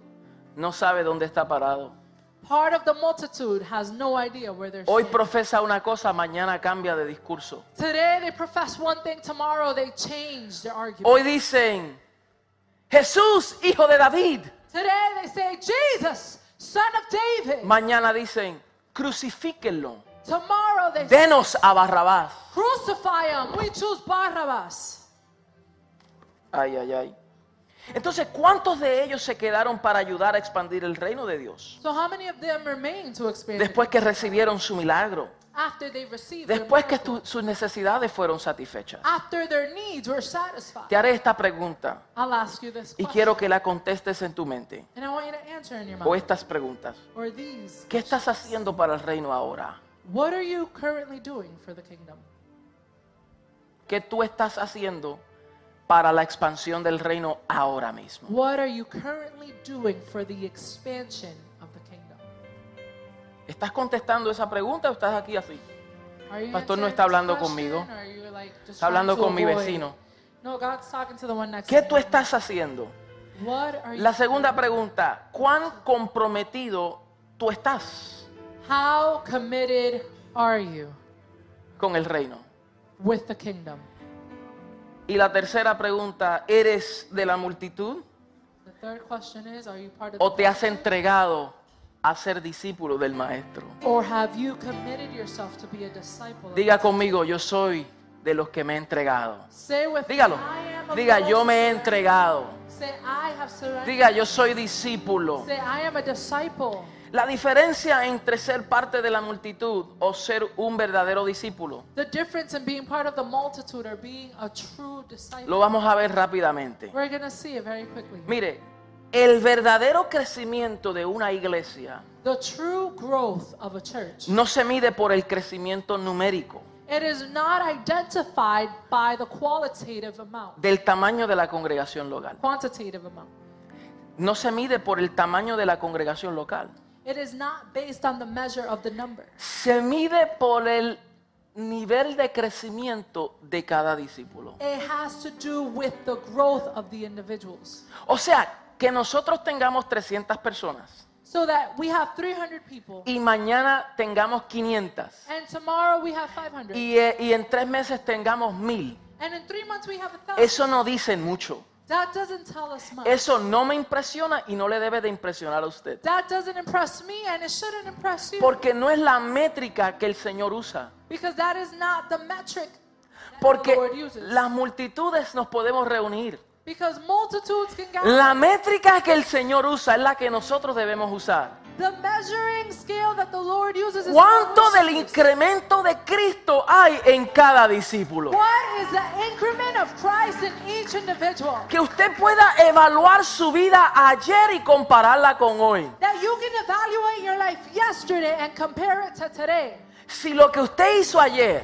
no sabe dónde está parado. Part of the multitude has no idea where they're Hoy profesa una cosa, mañana cambia de discurso. Today they profess one thing, tomorrow they change their argument. Hoy dicen, Jesús, hijo de David. Today they say, Jesus, son of David. Mañana dicen, crucifíquenlo. Tomorrow they say, Denos a Barrabás. crucify him. We choose Barabbas. Ay, ay, ay. Entonces, ¿cuántos de ellos se quedaron para ayudar a expandir el reino de Dios? So how many of them remain to expand it Después que recibieron su milagro. after they received their Después que tu- sus necesidades fueron satisfechas. after their needs were satisfied? Te haré esta pregunta I'll ask you this y question. quiero que la contestes en tu mente. and I want you to answer in your O mind. estas preguntas. Or these. ¿Qué estás haciendo para el reino ahora? What are you currently doing for the kingdom? ¿Qué tú estás haciendo para la expansión del reino ahora mismo? What are you currently doing for the expansion of the kingdom? ¿Estás contestando esa pregunta o estás aquí así? Are you Pastor no está hablando conmigo. or like, just Está hablando trying to con mi avoid- vecino. No, God's talking to the one next ¿Qué to tú estás haciendo? What are you La segunda pregunta, ¿cuán comprometido tú estás How committed are you con el reino? with the kingdom? Y la tercera pregunta, ¿eres de la multitud The third question is, are you part of o the te has entregado a ser discípulo del maestro? or have you committed yourself to be a disciple? of Diga conmigo, yo soy de los que me he entregado. Dígalo. Diga, yo me he entregado. Diga, yo soy discípulo. La diferencia entre ser parte de la multitud o ser un verdadero discípulo The difference in being part of the multitude or being a true disciple. lo vamos a ver rápidamente. We're going to see it very quickly. Mire, el verdadero crecimiento de una iglesia The true growth of a church. no se mide por el crecimiento numérico It is not identified by the qualitative amount, del tamaño de la congregación local. quantitative amount. No se mide por el tamaño de la congregación local. It is not based on the measure of the number. Se mide por el nivel de crecimiento de cada discípulo. It has to do with the growth of the individuals. O sea, que nosotros tengamos 300 personas So that we have 300 people y mañana tengamos 500 and tomorrow we have 500 y, eh, y en tres meses tengamos 1000. and in three months we have a thousand. Eso no dice mucho. That doesn't tell us much. Eso no me impresiona y no le debe de impresionar a usted. That doesn't impress me and it shouldn't impress you. Porque no es la métrica que el Señor usa. because that is not the metric that Porque the Lord uses. las multitudes nos podemos reunir. because multitudes can gather. La métrica que el Señor usa es la que nosotros debemos usar. The measuring scale that the Lord uses is ¿Cuánto del incremento de Cristo hay en cada discípulo? What is the increment of Christ in each individual? Que usted pueda evaluar su vida ayer y compararla con hoy. That you can evaluate your life yesterday and compare it to today. Si lo que usted hizo ayer,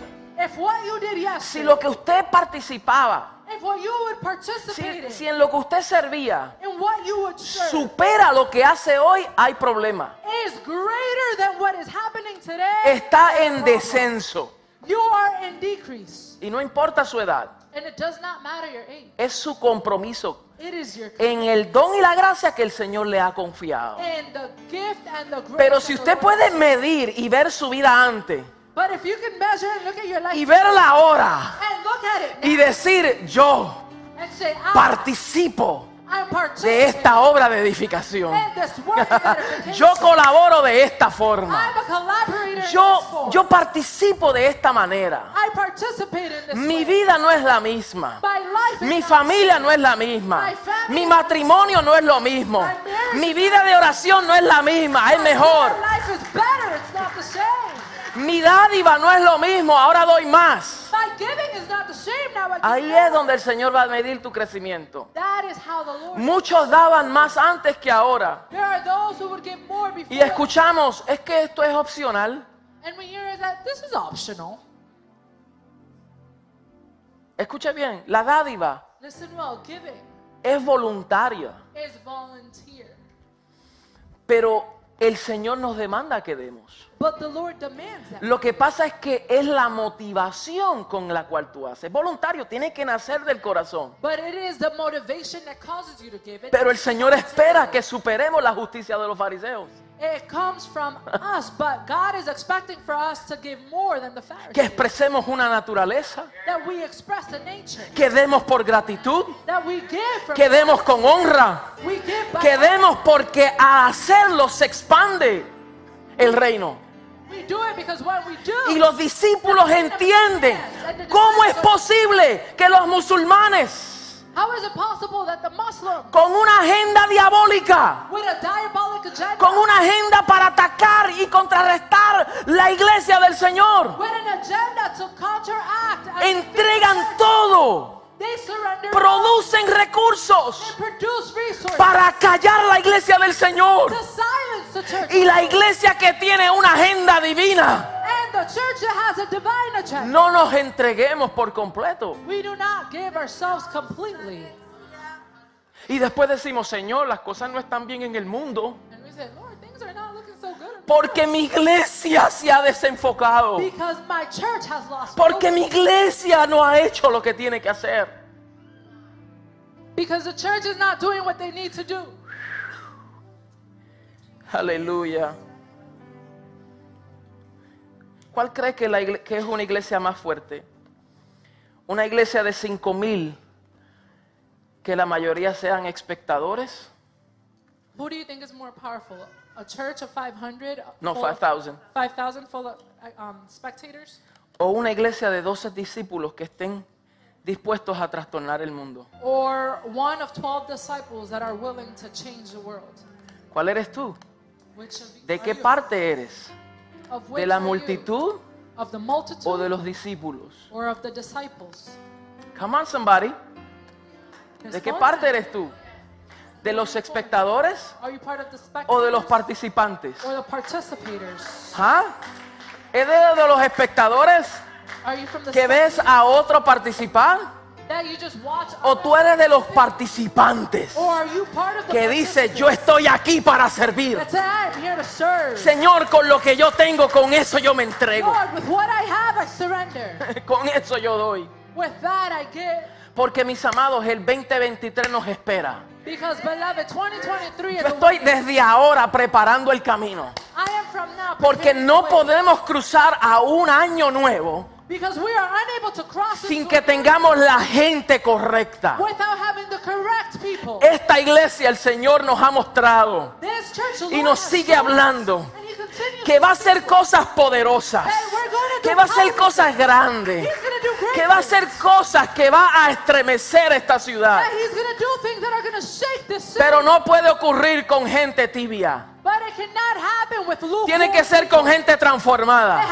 si lo que usted participaba, if what you would si, participate in, si en lo que usted servía in what you would serve, supera lo que hace hoy, hay problema. is greater than what is happening today, Está en descenso. You are in decrease. Y no importa su edad, And it does not matter your age. es su compromiso It is your en el don y la gracia que el Señor le ha confiado. and the gift and the. Pero si usted puede medir y ver su vida antes But if you can measure and look at your life y and look at it y decir yo and say, I, participo I'm de esta obra de edificación. Yo colaboro de esta forma. I'm a collaborator in this Yo, yo participo de esta manera. Mi vida no es la misma. Mi familia no es la misma. Mi matrimonio no es lo mismo. Mi vida de oración no es la misma, es mejor. Mi dádiva no es lo mismo, ahora doy más. Ahí es donde el Señor va a medir tu crecimiento. That is how the Lord. Muchos daban más antes que ahora. Y escuchamos, es que esto es opcional. And we hear is that this is optional. Escuche bien, la dádiva es voluntaria, pero el Señor nos demanda que demos. But the Lord demands that. Lo que pasa es que es la motivación con la cual tú haces. Voluntario, tiene que nacer del corazón. But it is the motivation that causes you to give it. Pero el Señor espera que superemos la justicia de los fariseos. It comes from us, but God is expecting for us to give more than the Que expresemos una naturaleza, That we express the nature. que demos por gratitud, That we give from que demos con honra, we give by que demos porque al hacerlo se expande el reino. we do it because when we do Y los discípulos entienden cómo es posible que los musulmanes how is it possible that the Muslim con una agenda diabólica, with a diabolic agenda con una agenda para atacar y contrarrestar la iglesia del Señor, with an agenda to counteract and entregan todo, producen recursos para callar la iglesia del Señor. Y la iglesia que tiene una agenda divina, and the church that has a divine agenda no nos entreguemos por completo. we do not give ourselves completely Y después decimos, Señor, las cosas no están bien en el mundo. Porque mi iglesia se ha desenfocado. Porque mi iglesia no ha hecho lo que tiene que hacer. because the church is not doing what they need to do Aleluya. ¿Cuál cree que, la que es una iglesia más fuerte? Una iglesia de cinco mil que la mayoría sean espectadores. who do you think is more powerful a church of 500 No, full of- 5,000. 5,000 full of um, spectators O una iglesia de 12 discípulos que estén dispuestos a trastornar el mundo. or one of 12 disciples that are willing to change the world ¿Cuál eres tú? which of, ¿De are qué you? parte eres? Of ¿De la are you? multitud of the multitude o de los discípulos? or of the disciples Come on, somebody. ¿De qué one parte eres tú? ¿De los espectadores o de los participantes? ¿Ah? ¿Es de, los espectadores que ves a otro participar? ¿O tú eres de los participantes que dice yo estoy aquí para servir? Señor, con lo que yo tengo, con eso yo me entrego. <laughs> Con eso yo doy. Porque mis amados, el 2023 nos espera. Because beloved 2023 is Yo estoy desde ahora preparando el camino. I am from now Porque no podemos cruzar a un año nuevo because we are unable to cross sin que tengamos la gente correcta. without having the correct people Esta iglesia el Señor nos ha mostrado this church the y nos has sigue shown us, hablando que va a hacer cosas poderosas, que va a hacer cosas grandes, que va a hacer cosas que va a estremecer esta ciudad. Pero no puede ocurrir con gente tibia. Tiene que ser con gente transformada,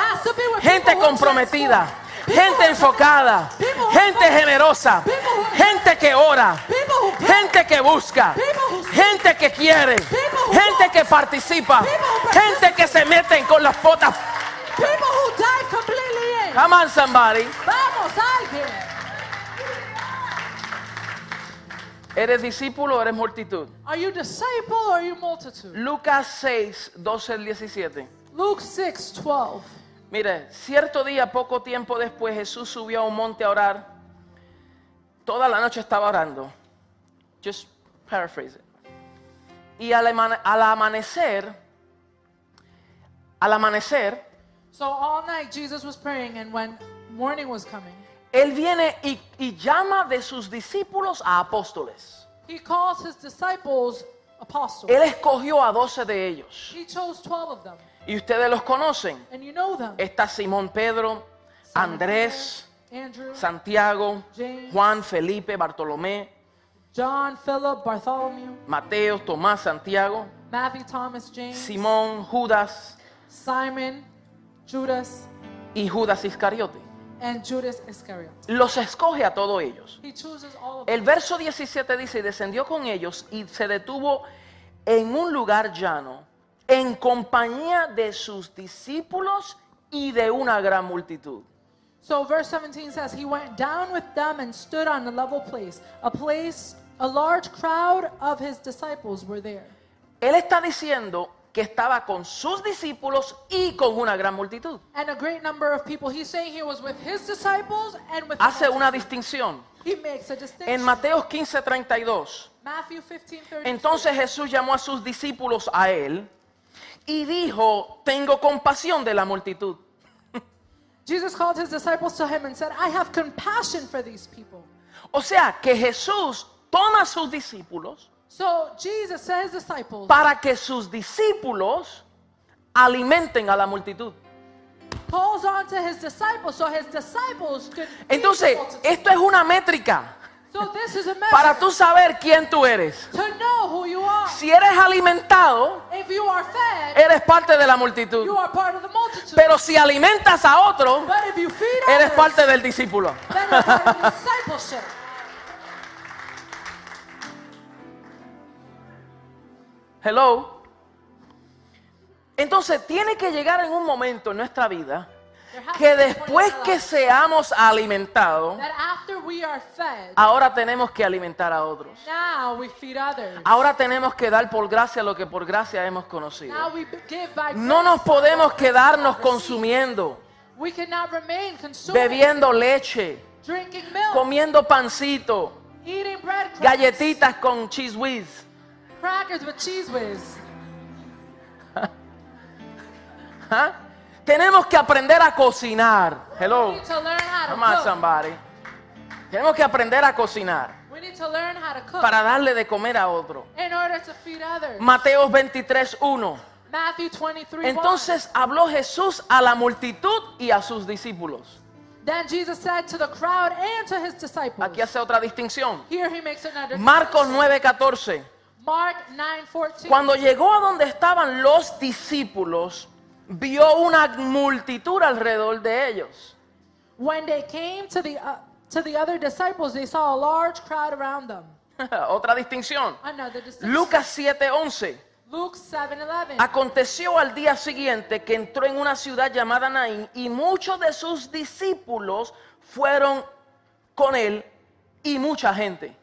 gente comprometida, gente enfocada, gente generosa, gente que ora, gente que busca, gente que quiere, gente que participa, gente que se meten con las potas. People who dive completely in. Come on, somebody. Vamos, alguien. ¿Eres discípulo o eres multitud? Are you disciple or are you multitude? Lucas 6, 12 al 17. Luke 6, 12. Mire, cierto día, poco tiempo después, Jesús subió a un monte a orar. Toda la noche estaba orando. Just paraphrase it. Y al, al amanecer, al amanecer, So all night Jesus was praying, and when morning was coming, Él viene y, y llama de sus discípulos a apóstoles. He calls his disciples apostles. Él escogió a doce de ellos. He chose 12 of them. Y ustedes los conocen. And you know them. Está Simón Pedro, Andrés, Andrew, Santiago, James. Juan, Felipe, Bartolomé, John, Philip, Bartholomew, Mateo, Tomás, Santiago, Matthew, Thomas, James, Simón, Judas Simon, Judas, y Judas Iscariote. and Judas Iscariot. Los escoge a todos ellos. He chooses all of El verso 17 dice, y descendió con ellos y se detuvo en un lugar llano, en compañía de sus discípulos y de una gran multitud. So verse 17 says, He went down with them and stood on a level place. A place, a large crowd of his disciples were there. Él está diciendo que estaba con sus discípulos y con una gran multitud. And a great number of people. He's saying he was with his disciples and with Hace una distinción. He makes a En distinction. Mateo 15, 32. Matthew 15, 32. Entonces Jesús llamó a sus discípulos a él y dijo, tengo compasión de la multitud. <laughs> Jesus called his disciples to him and said, I have compassion for these people. O sea que Jesús toma a sus discípulos So Jesus said his disciples para que sus discípulos alimenten a la multitud. calls on to his disciples so his disciples could Entonces, esto es una métrica So this is a para tú saber quién tú eres. to know who you are. Si eres alimentado, fed, eres parte de la multitud. Pero si alimentas a otro, eres others, parte del discípulo. Hello. Entonces tiene que llegar en un momento en nuestra vida que después que seamos alimentados, ahora tenemos que alimentar a otros. Ahora tenemos que dar por gracia lo que por gracia hemos conocido. No nos podemos quedarnos consumiendo, bebiendo leche, drinking milk, comiendo pancito, galletitas con cheese whiz. crackers with cheese whiz. <laughs> ¿Ah? Tenemos que aprender a cocinar. We Hello. need to learn how to Come on, somebody. Tenemos que aprender a cocinar We need to learn how to cook para darle de comer a otro. in order to feed others. Mateo 23, 1. Matthew 23. Entonces habló Jesús a la multitud y a sus discípulos. 1. Then Jesus said to the crowd and to his disciples. Aquí hace otra distinción. Here he makes another. Marcos distinction. 9, 14. Mark 9:14. Cuando llegó a donde estaban los discípulos, vio una multitud alrededor de ellos. When they came to the uh, to the other disciples, they saw a large crowd around them. <laughs> Otra distinción. Lucas 7, 11. Luke 7:11. Aconteció al día siguiente que entró en una ciudad llamada Naín y muchos de sus discípulos fueron con él y mucha gente.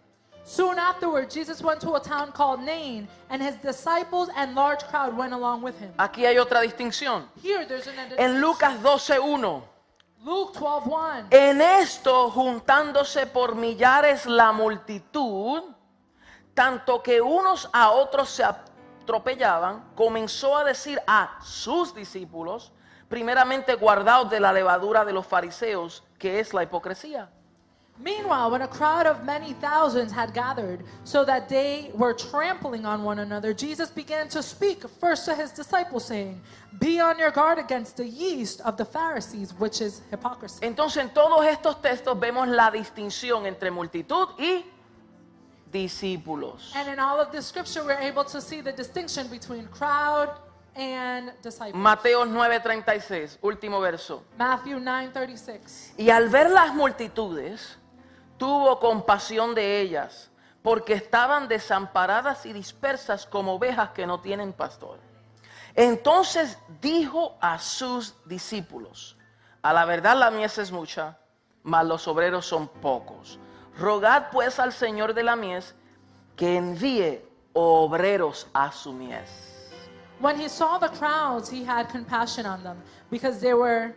Soon afterward, Jesus went to a town called Nain, and his disciples and large crowd went along with him. Aquí hay otra distinción. Here, there's another. En Lucas 12:1. Luke 12:1. En esto, juntándose por millares la multitud, tanto que unos a otros se atropellaban, comenzó a decir a sus discípulos, primeramente guardaos de la levadura de los fariseos, que es la hipocresía. Meanwhile, when a crowd of many thousands had gathered, so that they were trampling on one another, Jesus began to speak first to his disciples, saying, Be on your guard against the yeast of the Pharisees, which is hypocrisy. Entonces, en todos estos textos vemos la distinción entre multitud y discípulos. And in all of this scripture, we're able to see the distinction between crowd and disciples. Mateo 9:36, último verso. Matthew 9:36. Y al ver las multitudes, tuvo compasión de ellas, porque estaban desamparadas y dispersas como ovejas que no tienen pastor. Entonces dijo a sus discípulos, a la verdad la mies es mucha, mas los obreros son pocos. Rogad pues al Señor de la mies que envíe obreros a su mies. When he saw the crowds, he had compassion on them because they were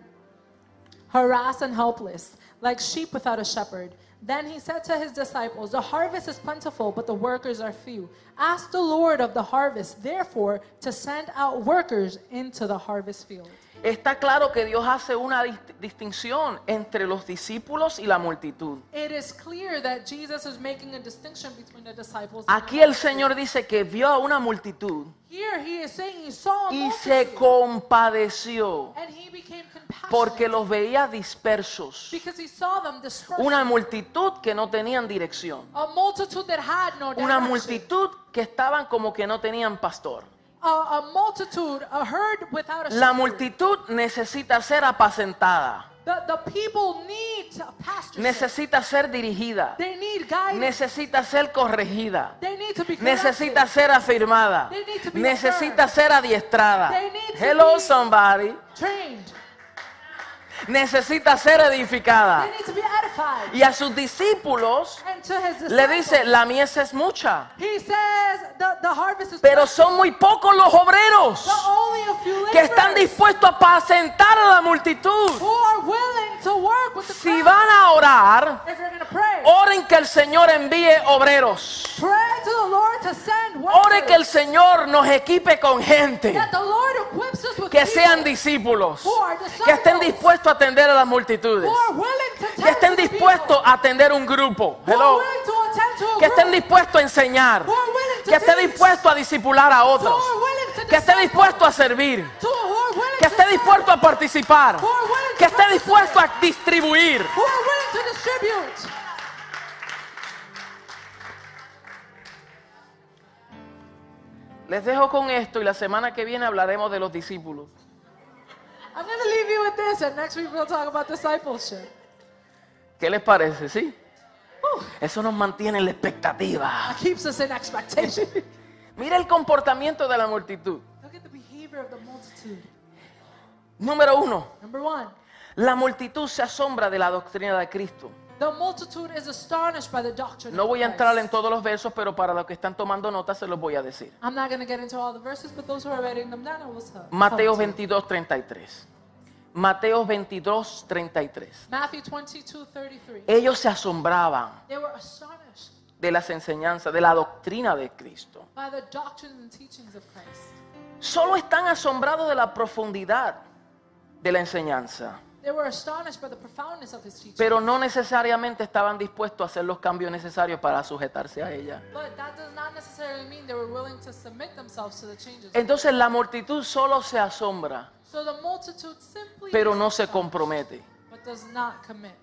harassed and helpless, like sheep without a shepherd. Then he said to his disciples, The harvest is plentiful, but the workers are few. Ask the Lord of the harvest, therefore, to send out workers into the harvest field. Está claro que Dios hace una dis- distinción entre los discípulos y la multitud. It is clear that Jesus is making a distinction between the disciples. and Aquí el. Señor dice que vio a una multitud y se compadeció porque los veía dispersos. because he saw them dispersed. Una multitud que no tenían dirección. a multitude that had no Una direction. multitud que estaban como que no tenían pastor. A, a multitude, a herd without a La multitud necesita ser apacentada, The, the people need a pastorship. necesita ser dirigida, They need guidance. necesita ser corregida, they need to be necesita ser afirmada, They need to be necesita ser adiestrada. They need to Hello somebody. trained. Necesita ser edificada. Y a sus discípulos le dice, la mies es mucha, he says the, the harvest is pero son muy pocos los obreros que están dispuestos a apacentar a la multitud. Si van a orar, oren que el Señor envíe obreros. pray to the Lord to send Ore que el. Señor nos equipe con gente. Que sean discípulos, que estén dispuestos a atender a las multitudes, que estén to the dispuestos a atender un grupo, hello, que estén dispuestos a enseñar, que esté dispuesto a discipular a otros, que esté dispuesto a servir, que esté dispuesto a participar, que esté dispuesto a distribuir. Les dejo con esto y la semana que viene hablaremos de los discípulos. I'm going to leave you with this, and next week we'll talk about discipleship. ¿Qué les parece? ¿Sí? Eso nos mantiene en la expectativa. That keeps us in expectation. <laughs> Mira el comportamiento de la multitud. Look at the behavior of the multitude. Número uno, Number one, la multitud se asombra de la doctrina de Cristo. the multitude is astonished by the doctrine No voy a entrar en todos los versos, pero para los que están tomando notas se los voy a decir. Mateo tell to you. 22, 33. Mateo 22, 33. Matthew 22, 33. Ellos se asombraban They were astonished de las enseñanzas, de la doctrina de Cristo. by the doctrines and teachings of Christ. Solo están asombrados de la profundidad de la enseñanza, They were astonished by the profoundness of his teaching. pero no necesariamente estaban dispuestos a hacer los cambios necesarios para sujetarse a ella. But that does not necessarily mean they were willing to submit themselves to the changes. Entonces la multitud solo se asombra, So the multitude simply pero no se compromete. but does not commit.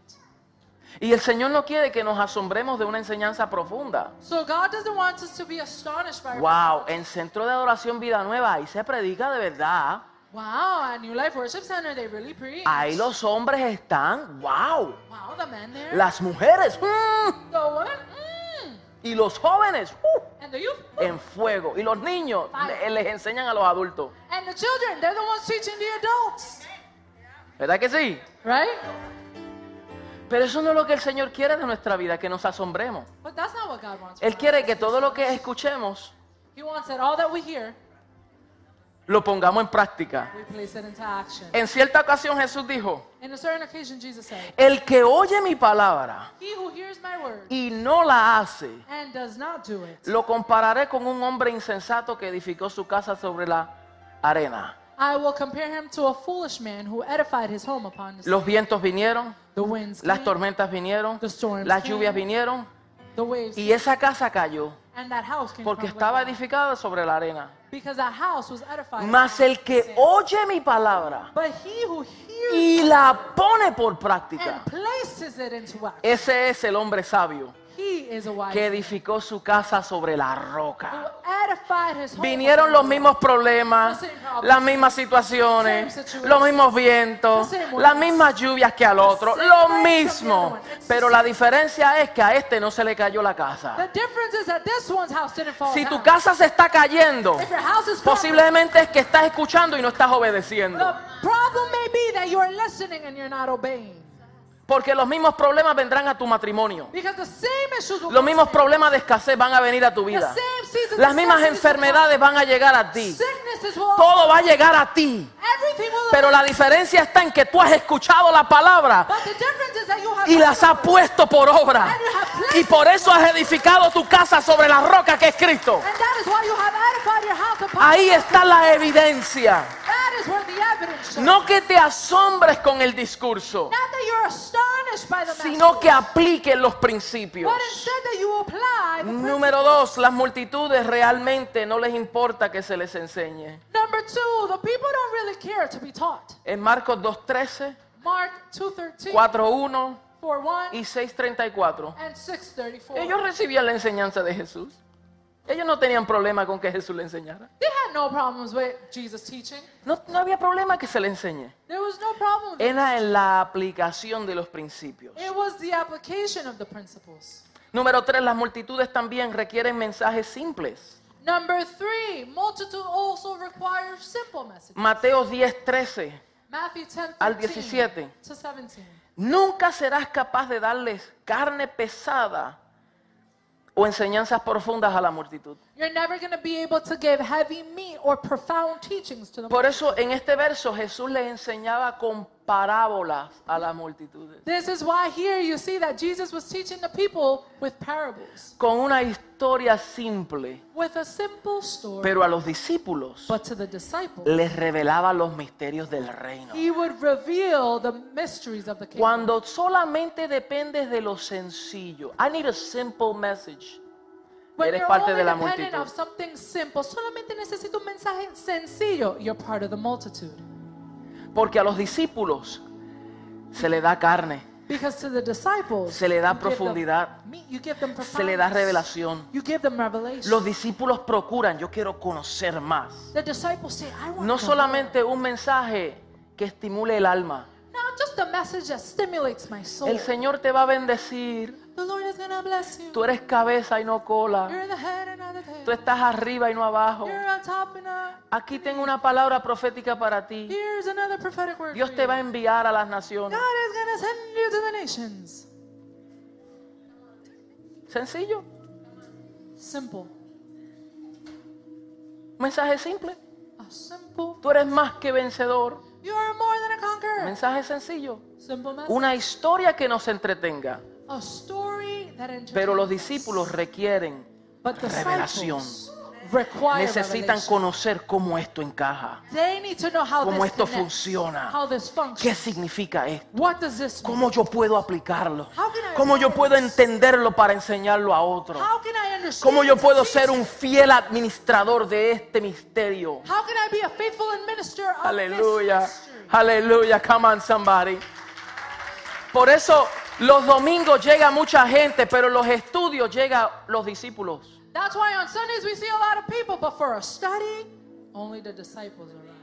Y el Señor no quiere que nos asombremos de una enseñanza profunda. So God want us to be by Wow, en Centro de Adoración Vida Nueva, ahí se predica de verdad. Wow, at New Life Worship Center they really preach. Ahí los hombres están, wow. Wow, the men there. Las mujeres, mm, the women. Mm. y los jóvenes, uh, And the youth. en fuego. Y los niños le- les enseñan a los adultos. And the children. They're the ones teaching the adults. ¿Verdad que sí? Right? Pero eso no es lo que el Señor quiere de nuestra vida, que nos asombremos. But that's not what God wants. Él quiere que todo lo que escuchemos He wants that all that we hear, lo pongamos en práctica. En cierta ocasión Jesús dijo, el que oye mi palabra y no la hace, lo compararé con un hombre insensato que edificó su casa sobre la arena. I will compare him to a foolish man who edified his home upon the sea. Los vientos vinieron, The winds las tormentas vinieron, las lluvias vinieron the waves y esa casa cayó and that house came porque estaba edificada sobre la arena. Because that house was edified. Mas el que oye mi palabra But he who hears y la pone por práctica, and places it into action, ese es el hombre sabio que edificó su casa sobre la roca. Vinieron los mismos problemas, las mismas situaciones, los mismos vientos, las mismas lluvias que al otro, lo mismo. Pero la diferencia es que a este no se le cayó la casa. The difference is that this one's house didn't fall Si tu casa se está cayendo, posiblemente es que estás escuchando y no estás obedeciendo. Porque los mismos problemas vendrán a tu matrimonio. Because the same issues will Los mismos problemas de escasez van a venir a tu The vida. Las mismas enfermedades van a llegar a ti. Todo va a llegar a ti. Pero la diferencia está en que tú has escuchado la palabra But the difference is that you have have y las ha puesto por obra. Y por eso has edificado tu casa sobre la roca que es Cristo. Ahí está la evidencia. That is where the evidence shows. No que te asombres con el discurso, sino que apliques los principios. Número dos, las multitudes realmente no les importa que se les enseñe. Number two, the people don't really care to be taught. En Marcos 2.13, Mark 2.13, 4.1 4.1, y 6.34. and 6.34. Ellos recibían la enseñanza de Jesús. Ellos no tenían problema con que Jesús le enseñara. They had no problems with Jesus teaching. No, no había problema que se le enseñe. There was no problem. Era en la aplicación de los principios. It was the application of the principles. Número tres, las multitudes también requieren mensajes simples. Number three, multitude also requires simple messages. Mateo 10, 13. Matthew 10, Al 13 17. to 17. Nunca serás capaz de darles carne pesada o enseñanzas profundas a la multitud. You're never going to be able to give heavy meat or profound teachings to the Por eso en este verso Jesús les enseñaba con parábolas a las multitudes. This is why here you see that Jesus was teaching the people with parables, Con una historia simple. with a simple story. Pero a los discípulos but to the disciples, les revelaba los misterios del reino. he would reveal the mysteries of the kingdom. Cuando solamente dependes de lo sencillo. I need a simple message. When eres parte de la multitud. of something simple, solamente necesito un mensaje sencillo. You're part of the multitude. Porque a los discípulos se le da carne, Because to the disciples, se le da you give them profundidad, you give them se le da revelación. You give them revelation. Los discípulos procuran, yo quiero conocer más. the disciples say, I want No solamente un mensaje que estimule el alma. Just a message that stimulates my soul. El Señor te va a bendecir. the Lord is going to bless you. Tú eres cabeza y no cola. You're the head and not the tail. Tú estás arriba y no abajo. You're on top and not. Aquí tengo una palabra profética para ti. Here's another prophetic word. Dios for te you. va a enviar a las naciones. God is going to send you to the nations. Sencillo. Simple. Mensaje simple. A simple. Tú eres más que vencedor. You are more than a conqueror. Mensaje sencillo. Simple message. Una historia que nos entretenga. a story that Pero los discípulos requieren, But revelación. Necesitan conocer cómo esto encaja. They need to know how cómo esto funciona. ¿Qué significa esto? What does this mean? ¿Cómo yo puedo aplicarlo? How can I ¿Cómo yo puedo entenderlo para enseñarlo a otro? How can I understand ¿Cómo yo puedo ser un fiel administrador de este misterio? How can I be a faithful administrator of Aleluya, aleluya, come on somebody. Por eso los domingos llega mucha gente, pero los estudios llegan los discípulos. That's why on Sundays we see a lot of people, but for a study, only the disciples arrive.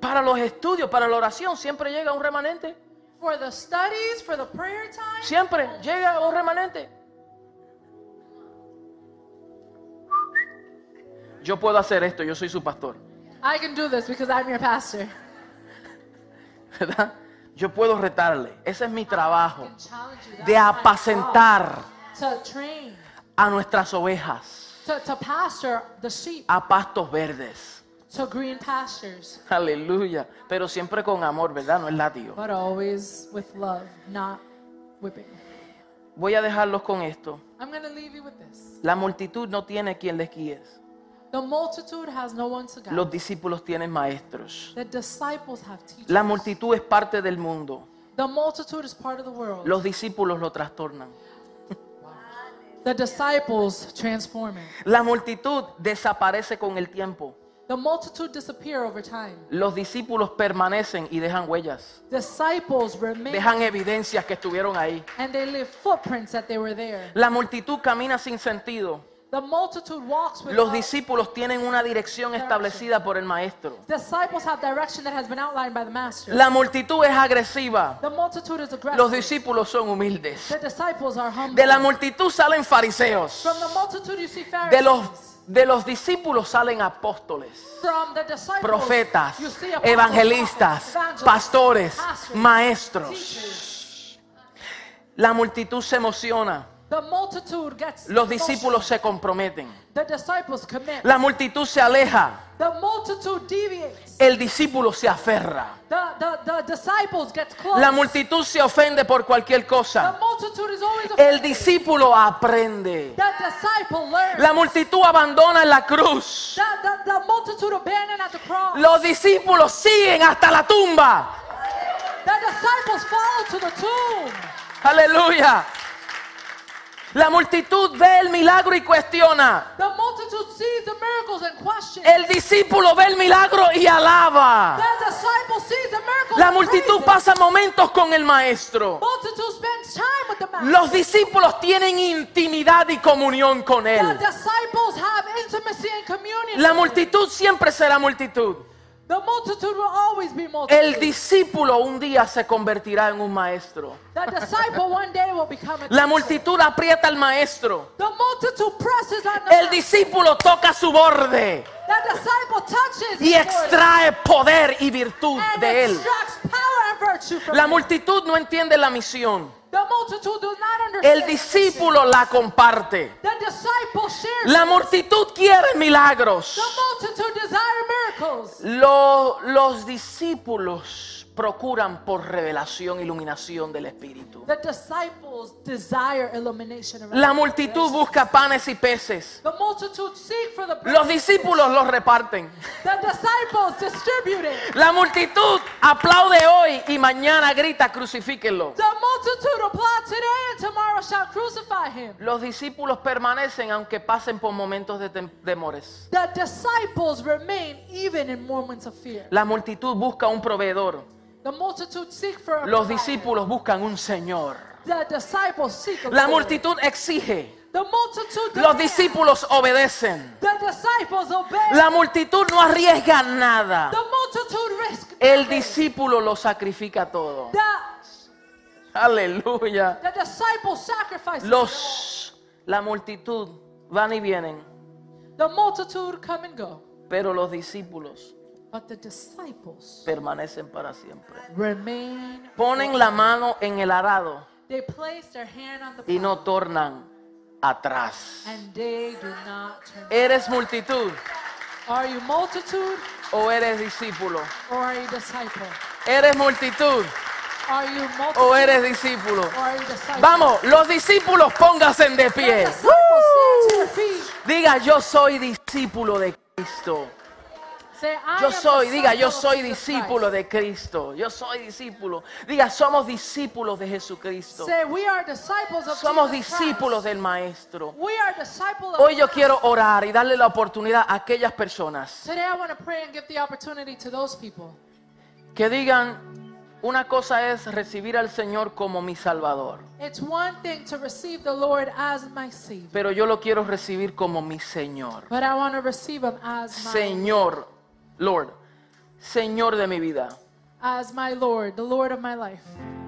Para los estudios, para la oración, siempre llega un remanente. For the studies, for the prayer time, Siempre llega un remanente. Yo puedo hacer esto, yo soy su pastor. I can do this because I'm your pastor. <laughs> ¿Verdad? Yo puedo retarle. Ese es mi trabajo. De apacentar. To train, a nuestras ovejas to, to pasture the sheep a pastos verdes. to green pastures, Aleluya. Pero siempre con amor, ¿verdad? No es látigo. but always with love, not whipping. Voy a dejarlos con esto. I'm going to leave you with this. La multitud no tiene quien les guíe. The multitude has no one to guide. Los discípulos tienen maestros. The disciples have teachers. La multitud es parte del mundo. The multitude is part of the world. Los discípulos lo trastornan. The disciples transform it. La multitud desaparece con el tiempo. The multitude disappear over time. Los discípulos permanecen y dejan huellas. Disciples remain Dejan evidencias que estuvieron ahí. and they leave footprints that they were there. La multitud camina sin sentido. The multitude walks with Los discípulos tienen una dirección establecida por el maestro. Disciples have direction that has been outlined by the master. La multitud es agresiva. the multitude is aggressive. Los discípulos son humildes. the disciples are humble. De la multitud salen fariseos. De los, de los discípulos salen apóstoles, From the disciples profetas, evangelistas, pastores, pastors, maestros. La multitud se emociona. The The multitude gets Los discípulos se comprometen. The disciples commit. La multitud se aleja. The multitude deviates. El discípulo se aferra. The, the, the disciples get close. La multitud se ofende por cualquier the cosa. El discípulo aprende. The disciple learns. La multitud abandona la cruz. the, the, the multitude abandoned at the cross. Los discípulos siguen hasta la tumba. the disciples follow to the tomb. Aleluya. La multitud ve el milagro y cuestiona. The multitude sees the miracles and questions. El discípulo ve el milagro y alaba. the disciple sees the miracles La and multitud praises. pasa momentos con el maestro. Multitude spends time with the master. Los discípulos tienen intimidad y comunión con the él. disciples have intimacy and communion. La multitud siempre será multitud. The multitude will always be El multitude. discípulo un día se convertirá en un maestro. the disciple one day will become a La multitud aprieta al maestro. The multitude presses on the El discípulo toca su borde The disciple touches y extrae poder y virtud and de él. extracts power and virtue from La multitud no entiende la misión. The multitude does not understand. El discípulo la comparte. La it. multitud quiere milagros. The multitude desire miracles. Lo- los discípulos procuran por revelación, iluminación del Espíritu. The disciples desire illumination. and La multitud busca panes y peces. The multitude seek for the bread. Los discípulos los reparten. The disciples distribute it. La multitud aplaude hoy y mañana grita, crucifíquenlo. The multitude applaud today and tomorrow shall crucify him. Los discípulos permanecen aunque pasen por momentos de tem- temores. The disciples remain even in moments of fear. La multitud busca un proveedor. Los discípulos buscan un Señor. La multitud exige. Los discípulos obedecen. La multitud no arriesga nada. El discípulo lo sacrifica todo. Aleluya. Los, la multitud van y vienen, pero los discípulos But the disciples permanecen para siempre. remain. Ponen la mano en el arado They place their hand on the y no tornan atrás. And they do not turn. ¿Eres multitud Are you multitude o eres discípulo? or are you disciple? ¿Eres multitud Are you multitude o eres discípulo? or are you disciple? Vamos, los discípulos pónganse de pie. Diga, yo soy discípulo de Cristo. Yo soy, diga, yo soy discípulo de Cristo. Yo soy discípulo. Diga, somos discípulos de Jesucristo. Somos discípulos del Maestro. Hoy yo quiero orar y darle la oportunidad a aquellas personas que digan, una cosa es recibir al Señor como mi Salvador, It's one thing to receive the Lord as my Savior, pero yo lo quiero recibir como mi Señor. but I want to receive Him as my Señor, Lord, Señor de mi vida. as my Lord, the Lord of my life.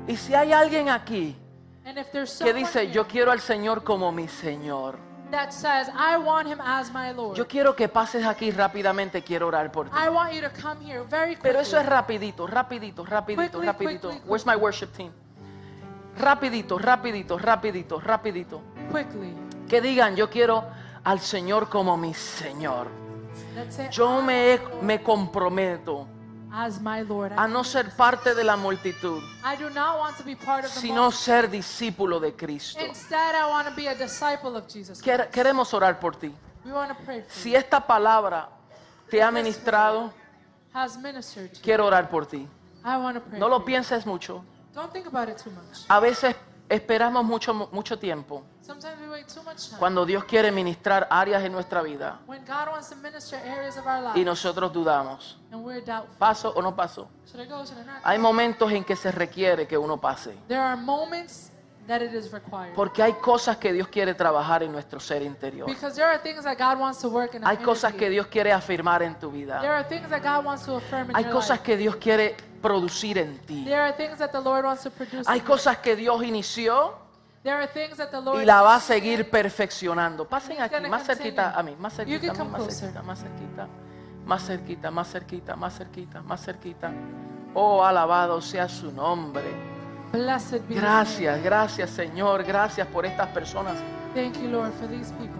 Y si hay alguien aquí And if there's que dice, yo quiero al Señor como mi Señor, that says, I want Him as my Lord, yo quiero que pases aquí rápidamente, quiero orar por ti. I want you to come here very quickly. Pero eso es rapidito, rapidito, rapidito, Quickly, rapidito. quickly, Where's my worship team? Rapidito, rapidito, rapidito, rapidito. quickly. Que digan, yo quiero al Señor como mi Señor. Yo me, me comprometo a no ser parte de la multitud, I do not want to be part of the sino ser discípulo de Cristo. Instead, I want to be a disciple of Jesus. Quer- Queremos orar por ti. We want to pray for Si you. esta palabra te ha ministrado, quiero orar por ti. No lo pienses mucho. A veces esperamos mucho, mucho tiempo cuando Dios quiere ministrar áreas en nuestra vida y nosotros dudamos. ¿Paso o no paso? Hay momentos en que se requiere que uno pase. there are moments that it is required. Porque hay cosas que Dios quiere trabajar en nuestro ser interior. Hay cosas que. Dios quiere afirmar en tu vida. Hay your cosas life. que Dios quiere producir en ti. There are things that the Lord wants to produce. Hay cosas que Dios inició There are things that the Lord y la va a seguir perfeccionando. Pasen aquí, más cerquita a mí, más cerquita, a mí, más cerquita, más cerquita, más cerquita, más cerquita, más cerquita, más cerquita. Oh, alabado sea su nombre. Gracias, gracias Señor, gracias por estas personas Thank you, Lord, for these people